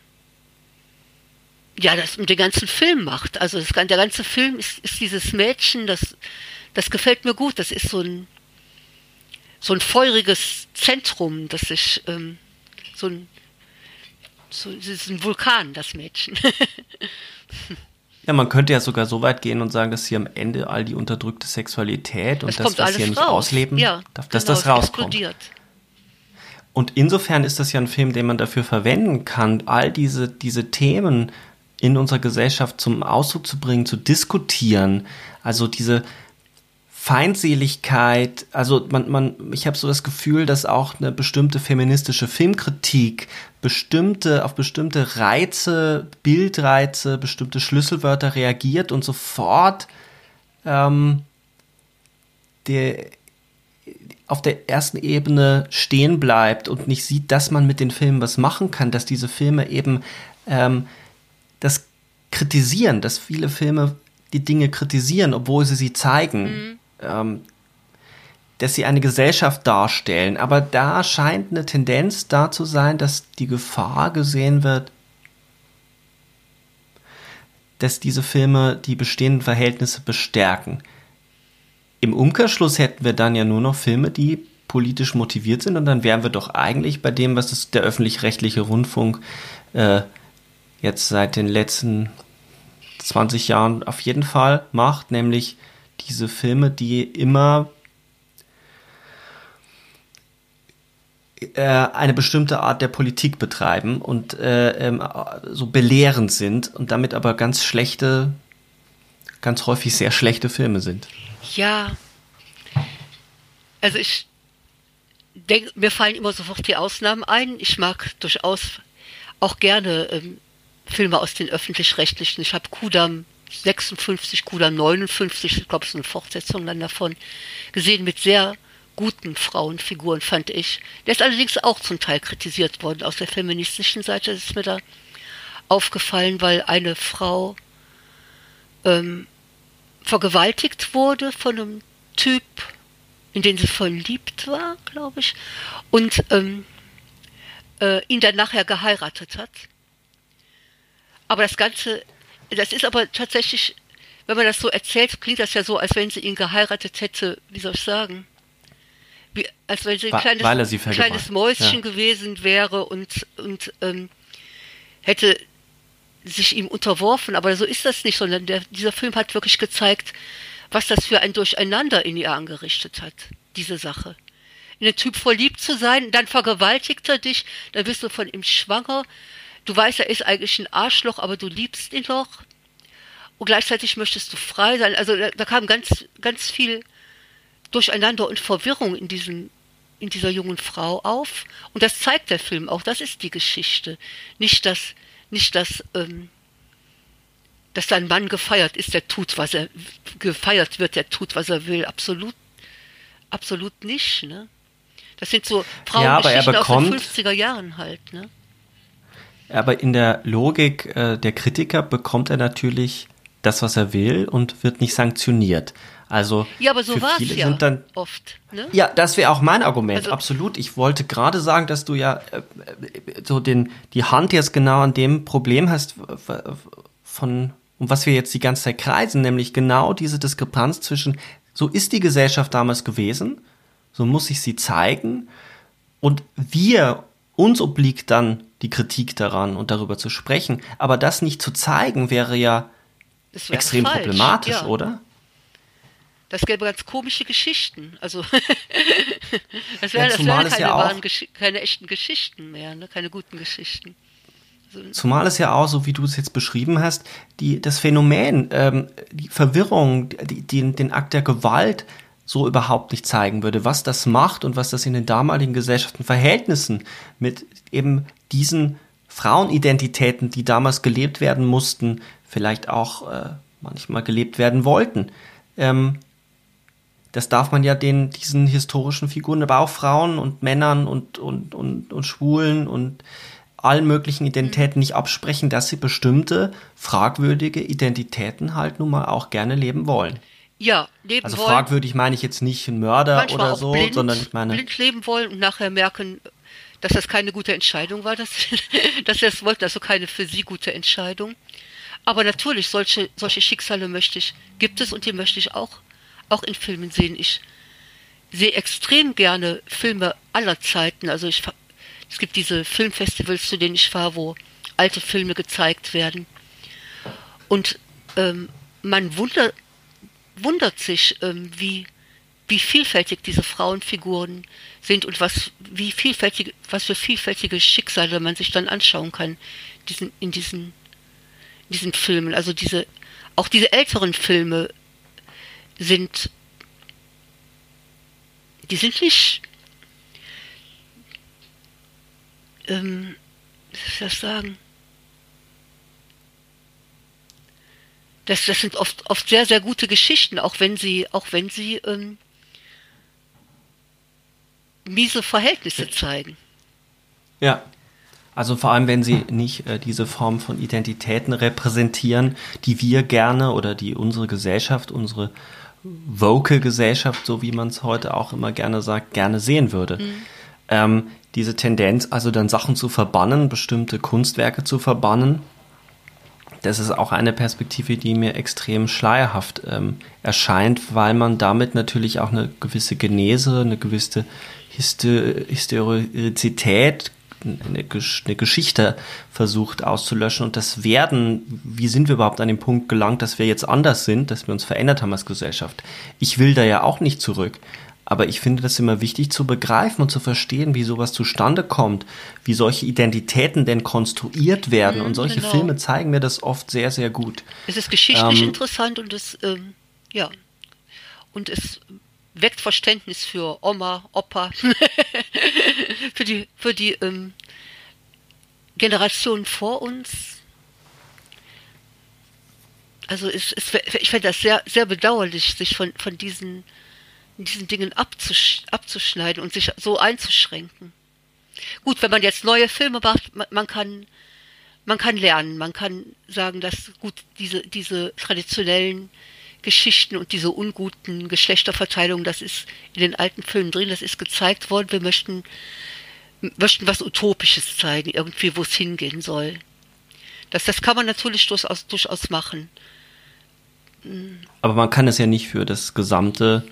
ja, das den ganzen Film macht. Also das, der ganze Film ist, ist dieses Mädchen, das, das gefällt mir gut. Das ist so ein so ein feuriges Zentrum, das sich ähm, so ein so, es ist ein Vulkan, das Mädchen. ja, man könnte ja sogar so weit gehen und sagen, dass hier am Ende all die unterdrückte Sexualität und das, was hier nicht ausleben, ja, dass genau, das rauskommt. Explodiert. Und insofern ist das ja ein Film, den man dafür verwenden kann, all diese, diese Themen in unserer Gesellschaft zum Ausdruck zu bringen, zu diskutieren. Also diese, Feindseligkeit, also man, man, ich habe so das Gefühl, dass auch eine bestimmte feministische Filmkritik bestimmte, auf bestimmte Reize, Bildreize, bestimmte Schlüsselwörter reagiert und sofort ähm, der, auf der ersten Ebene stehen bleibt und nicht sieht, dass man mit den Filmen was machen kann, dass diese Filme eben ähm, das kritisieren, dass viele Filme die Dinge kritisieren, obwohl sie sie zeigen. Mhm ähm, dass sie eine Gesellschaft darstellen. Aber da scheint eine Tendenz da zu sein, dass die Gefahr gesehen wird, dass diese Filme die bestehenden Verhältnisse bestärken. Im Umkehrschluss hätten wir dann ja nur noch Filme, die politisch motiviert sind und dann wären wir doch eigentlich bei dem, was das, der öffentlich-rechtliche Rundfunk äh, jetzt seit den letzten 20 Jahren auf jeden Fall macht, nämlich diese Filme, die immer äh, eine bestimmte Art der Politik betreiben und äh, ähm, so belehrend sind und damit aber ganz schlechte, ganz häufig sehr schlechte Filme sind. Ja. Also ich denke, mir fallen immer sofort die Ausnahmen ein. Ich mag durchaus auch gerne ähm, Filme aus den öffentlich-rechtlichen. Ich habe Kudam 56, Kula 59, ich glaube, es ist eine Fortsetzung dann davon, gesehen mit sehr guten Frauenfiguren, fand ich. Der ist allerdings auch zum Teil kritisiert worden aus der feministischen Seite. Das ist mir da aufgefallen, weil eine Frau ähm, vergewaltigt wurde von einem Typ, in den sie verliebt war, glaube ich, und ähm, äh, ihn dann nachher geheiratet hat. Aber das Ganze das ist aber tatsächlich, wenn man das so erzählt, klingt das ja so, als wenn sie ihn geheiratet hätte, wie soll ich sagen? Wie, als wenn sie ein kleines, sie kleines Mäuschen ja. gewesen wäre und, und ähm, hätte sich ihm unterworfen. Aber so ist das nicht, sondern der, dieser Film hat wirklich gezeigt, was das für ein Durcheinander in ihr angerichtet hat, diese Sache. In den Typ verliebt zu sein, dann vergewaltigt er dich, dann bist du von ihm schwanger, Du weißt, er ist eigentlich ein Arschloch, aber du liebst ihn doch. Und gleichzeitig möchtest du frei sein. Also da, da kam ganz, ganz viel Durcheinander und Verwirrung in diesem, in dieser jungen Frau auf. Und das zeigt der Film auch. Das ist die Geschichte. Nicht, dass, nicht, dass, ähm, dass ein Mann gefeiert ist, der tut, was er, gefeiert wird, der tut, was er will. Absolut, absolut nicht, ne? Das sind so Frauengeschichten ja, aus den 50er Jahren halt, ne? Aber in der Logik äh, der Kritiker bekommt er natürlich das, was er will und wird nicht sanktioniert. Also ja, aber so war es ja dann, oft. Ne? Ja, das wäre auch mein Argument, also, absolut. Ich wollte gerade sagen, dass du ja äh, so den, die Hand jetzt genau an dem Problem hast, von um was wir jetzt die ganze Zeit kreisen, nämlich genau diese Diskrepanz zwischen, so ist die Gesellschaft damals gewesen, so muss ich sie zeigen, und wir, uns obliegt dann die Kritik daran und darüber zu sprechen. Aber das nicht zu zeigen, wäre ja extrem falsch, problematisch, ja. oder? Das gäbe ganz komische Geschichten. Also das wären ja, wär keine, ja keine echten Geschichten mehr, ne? keine guten Geschichten. Also, zumal es ja auch, so wie du es jetzt beschrieben hast, die, das Phänomen, ähm, die Verwirrung, die, die, den Akt der Gewalt so überhaupt nicht zeigen würde, was das macht und was das in den damaligen Gesellschaften Verhältnissen mit eben diesen Frauenidentitäten, die damals gelebt werden mussten, vielleicht auch äh, manchmal gelebt werden wollten. Ähm, das darf man ja den, diesen historischen Figuren, aber auch Frauen und Männern und, und, und, und Schwulen und allen möglichen Identitäten nicht absprechen, dass sie bestimmte fragwürdige Identitäten halt nun mal auch gerne leben wollen. Ja, leben also wollen. Also fragwürdig meine ich jetzt nicht ein Mörder oder so, blind, sondern ich meine blind leben wollen und nachher merken, dass das keine gute Entscheidung war, dass, dass sie das wollten, also keine für sie gute Entscheidung. Aber natürlich, solche, solche Schicksale möchte ich, gibt es und die möchte ich auch, auch in Filmen sehen. Ich sehe extrem gerne Filme aller Zeiten. Also ich, es gibt diese Filmfestivals, zu denen ich fahre, wo alte Filme gezeigt werden. Und ähm, man wundert, wundert sich, ähm, wie, wie vielfältig diese Frauenfiguren sind und was, wie vielfältige, was für vielfältige Schicksale man sich dann anschauen kann diesen, in diesen, diesen Filmen. Also diese, auch diese älteren Filme sind die sind nicht, ähm, wie soll ich das sagen? Das, das sind oft, oft sehr, sehr gute Geschichten, auch wenn sie, auch wenn sie ähm, miese Verhältnisse zeigen. Ja. Also vor allem, wenn sie nicht äh, diese Form von Identitäten repräsentieren, die wir gerne oder die unsere Gesellschaft, unsere Vocal-Gesellschaft, so wie man es heute auch immer gerne sagt, gerne sehen würde. Mhm. Ähm, diese Tendenz, also dann Sachen zu verbannen, bestimmte Kunstwerke zu verbannen, das ist auch eine Perspektive, die mir extrem schleierhaft ähm, erscheint, weil man damit natürlich auch eine gewisse Genese, eine gewisse Historizität eine, eine Geschichte versucht auszulöschen und das Werden, wie sind wir überhaupt an den Punkt gelangt, dass wir jetzt anders sind, dass wir uns verändert haben als Gesellschaft. Ich will da ja auch nicht zurück. Aber ich finde das immer wichtig zu begreifen und zu verstehen, wie sowas zustande kommt, wie solche Identitäten denn konstruiert werden. Mhm, und solche genau. Filme zeigen mir das oft sehr, sehr gut. Es ist geschichtlich ähm, interessant und es, ähm, ja, und es weckt Verständnis für Oma, Opa, für die, für die ähm, Generationen vor uns. Also es, es, ich finde das sehr, sehr bedauerlich, sich von, von diesen, diesen Dingen abzusch abzuschneiden und sich so einzuschränken. Gut, wenn man jetzt neue Filme macht, man, kann man kann lernen, man kann sagen, dass gut diese diese traditionellen Geschichten und diese unguten Geschlechterverteilung, das ist in den alten Filmen drin, das ist gezeigt worden. Wir möchten, möchten was Utopisches zeigen, irgendwie, wo es hingehen soll. Das, das kann man natürlich durchaus, durchaus machen. Aber man kann es ja nicht für das gesamte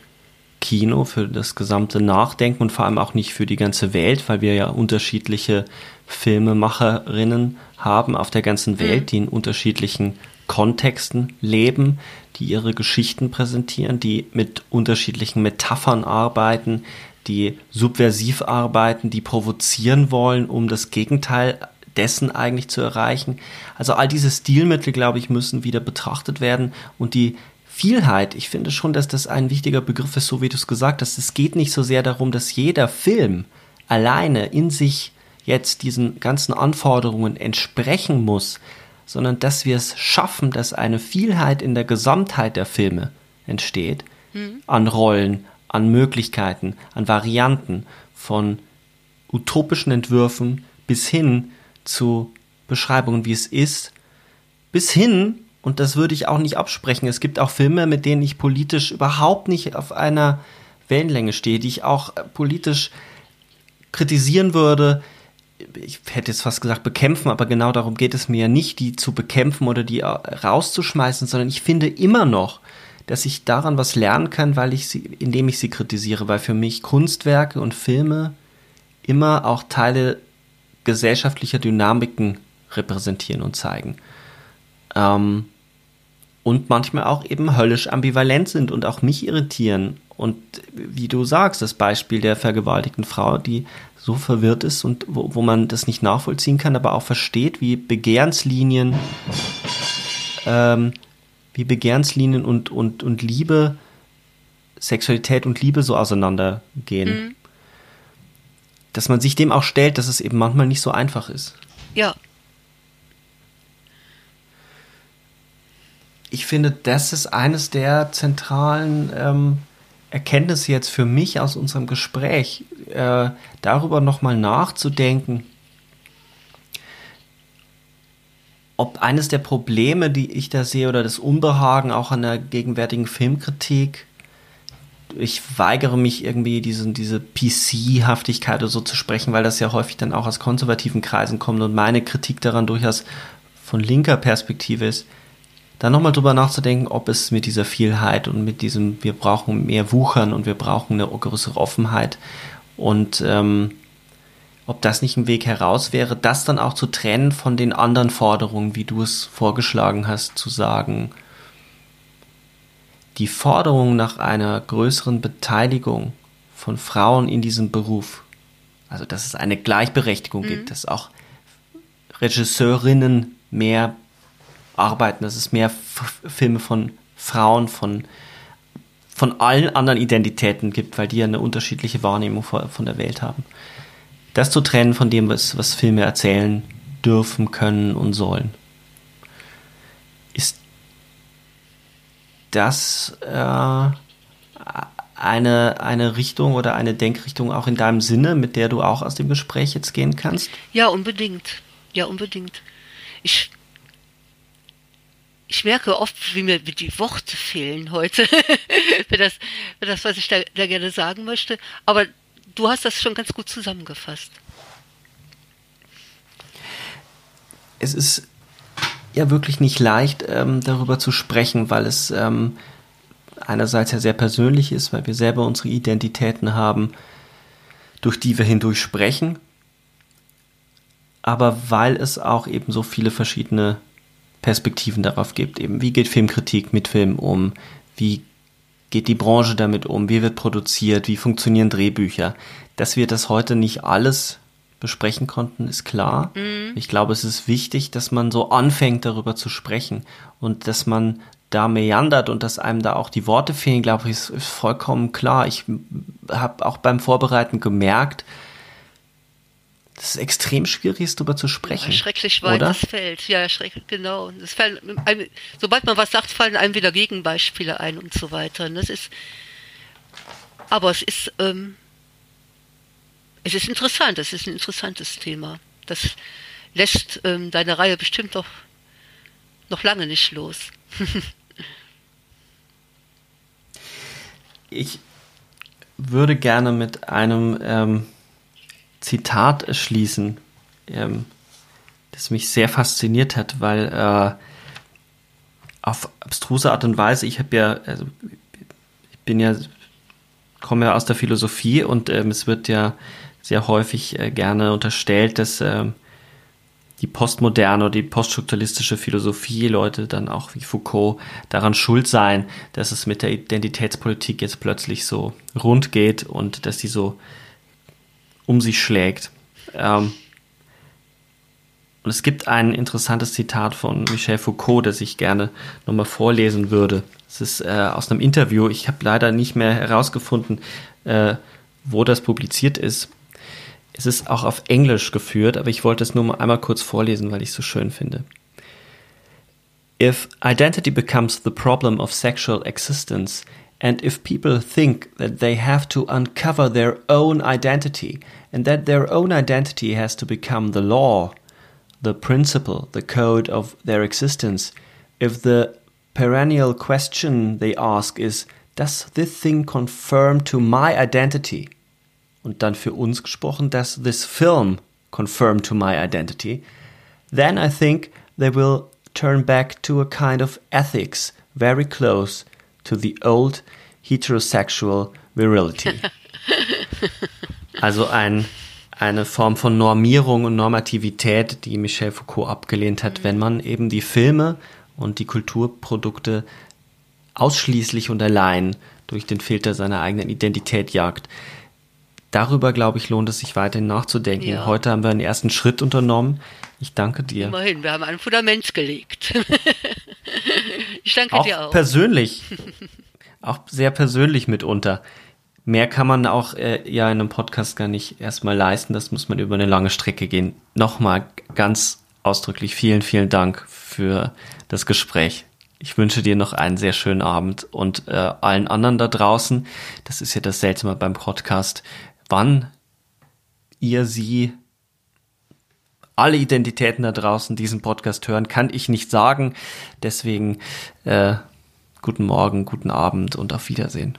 Kino, für das gesamte Nachdenken und vor allem auch nicht für die ganze Welt, weil wir ja unterschiedliche Filmemacherinnen haben auf der ganzen Welt, mhm. die in unterschiedlichen Kontexten leben, die ihre Geschichten präsentieren, die mit unterschiedlichen Metaphern arbeiten, die subversiv arbeiten, die provozieren wollen, um das Gegenteil dessen eigentlich zu erreichen. Also all diese Stilmittel, glaube ich, müssen wieder betrachtet werden und die Vielheit, ich finde schon, dass das ein wichtiger Begriff ist, so wie du es gesagt hast. Es geht nicht so sehr darum, dass jeder Film alleine in sich jetzt diesen ganzen Anforderungen entsprechen muss, sondern dass wir es schaffen, dass eine Vielheit in der Gesamtheit der Filme entsteht, mhm. an Rollen, an Möglichkeiten, an Varianten, von utopischen Entwürfen bis hin zu Beschreibungen, wie es ist, bis hin, und das würde ich auch nicht absprechen, es gibt auch Filme, mit denen ich politisch überhaupt nicht auf einer Wellenlänge stehe, die ich auch politisch kritisieren würde, ich hätte jetzt fast gesagt bekämpfen, aber genau darum geht es mir ja nicht, die zu bekämpfen oder die rauszuschmeißen, sondern ich finde immer noch, dass ich daran was lernen kann, weil ich sie, indem ich sie kritisiere, weil für mich Kunstwerke und Filme immer auch Teile gesellschaftlicher Dynamiken repräsentieren und zeigen. Ähm, und manchmal auch eben höllisch ambivalent sind und auch mich irritieren. Und wie du sagst, das Beispiel der vergewaltigten Frau, die so verwirrt ist und wo, wo man das nicht nachvollziehen kann, aber auch versteht, wie Begehrenslinien, ähm, wie Begehrenslinien und, und, und Liebe, Sexualität und Liebe so auseinandergehen. Mhm. Dass man sich dem auch stellt, dass es eben manchmal nicht so einfach ist. Ja. Ich finde, das ist eines der zentralen ähm, Erkenntnis jetzt für mich aus unserem Gespräch, äh, darüber nochmal nachzudenken, ob eines der Probleme, die ich da sehe, oder das Unbehagen auch an der gegenwärtigen Filmkritik, ich weigere mich irgendwie diesen, diese PC-Haftigkeit oder so zu sprechen, weil das ja häufig dann auch aus konservativen Kreisen kommt und meine Kritik daran durchaus von linker Perspektive ist, da nochmal drüber nachzudenken, ob es mit dieser Vielheit und mit diesem, wir brauchen mehr Wuchern und wir brauchen eine größere Offenheit und ähm, ob das nicht ein Weg heraus wäre, das dann auch zu trennen von den anderen Forderungen, wie du es vorgeschlagen hast, zu sagen, die Forderung nach einer größeren Beteiligung von Frauen in diesem Beruf, also dass es eine Gleichberechtigung mhm. gibt, dass auch Regisseurinnen mehr arbeiten, dass es mehr F Filme von Frauen, von, von allen anderen Identitäten gibt, weil die ja eine unterschiedliche Wahrnehmung von der Welt haben. Das zu trennen von dem, was, was Filme erzählen dürfen, können und sollen. Ist das äh, eine, eine Richtung oder eine Denkrichtung auch in deinem Sinne, mit der du auch aus dem Gespräch jetzt gehen kannst? Ja, unbedingt. Ja, unbedingt. Ich, ich merke oft, wie mir die Worte fehlen heute für, das, für das, was ich da, da gerne sagen möchte. Aber du hast das schon ganz gut zusammengefasst. Es ist ja wirklich nicht leicht, ähm, darüber zu sprechen, weil es ähm, einerseits ja sehr persönlich ist, weil wir selber unsere Identitäten haben, durch die wir hindurch sprechen, aber weil es auch eben so viele verschiedene Perspektiven darauf gibt. Eben, wie geht Filmkritik mit Film um? Wie geht die Branche damit um? Wie wird produziert? Wie funktionieren Drehbücher? Dass wir das heute nicht alles besprechen konnten, ist klar. Mhm. Ich glaube, es ist wichtig, dass man so anfängt, darüber zu sprechen und dass man da meandert und dass einem da auch die Worte fehlen, glaube ich, ist, ist vollkommen klar. Ich habe auch beim Vorbereiten gemerkt, dass es extrem schwierig ist, darüber zu sprechen. Ja, schrecklich weites Feld. Ja, schrecklich, genau. Das fällt, sobald man was sagt, fallen einem wieder Gegenbeispiele ein und so weiter. Und das ist, aber es ist, ähm, es ist interessant. Es ist ein interessantes Thema. Das lässt ähm, deine Reihe bestimmt noch, noch lange nicht los. ich würde gerne mit einem ähm, Zitat schließen, ähm, das mich sehr fasziniert hat, weil äh, auf abstruse Art und Weise, ich habe ja, also ich bin ja, komme ja aus der Philosophie und ähm, es wird ja sehr häufig äh, gerne unterstellt, dass äh, die postmoderne oder die poststrukturalistische Philosophie, Leute dann auch wie Foucault, daran schuld seien, dass es mit der Identitätspolitik jetzt plötzlich so rund geht und dass sie so um sich schlägt. Ähm, und es gibt ein interessantes Zitat von Michel Foucault, das ich gerne nochmal vorlesen würde. Es ist äh, aus einem Interview. Ich habe leider nicht mehr herausgefunden, äh, wo das publiziert ist. Es ist auch auf Englisch geführt, aber ich wollte es nur mal einmal kurz vorlesen, weil ich es so schön finde. If identity becomes the problem of sexual existence, and if people think that they have to uncover their own identity, and that their own identity has to become the law, the principle, the code of their existence, if the perennial question they ask is, does this thing confirm to my identity? und dann für uns gesprochen, does this film confirmed to my identity, then I think they will turn back to a kind of ethics very close to the old heterosexual virility. also ein, eine Form von Normierung und Normativität, die Michel Foucault abgelehnt hat, wenn man eben die Filme und die Kulturprodukte ausschließlich und allein durch den Filter seiner eigenen Identität jagt darüber, glaube ich, lohnt es sich weiterhin nachzudenken. Ja. Heute haben wir einen ersten Schritt unternommen. Ich danke dir. Immerhin, wir haben ein Fundament gelegt. ich danke auch dir auch. Persönlich. auch sehr persönlich mitunter. Mehr kann man auch äh, ja in einem Podcast gar nicht erstmal leisten. Das muss man über eine lange Strecke gehen. Nochmal ganz ausdrücklich vielen, vielen Dank für das Gespräch. Ich wünsche dir noch einen sehr schönen Abend und äh, allen anderen da draußen. Das ist ja das Seltsame beim Podcast wann ihr sie alle Identitäten da draußen diesen Podcast hören, kann ich nicht sagen. Deswegen äh, guten Morgen, guten Abend und auf Wiedersehen.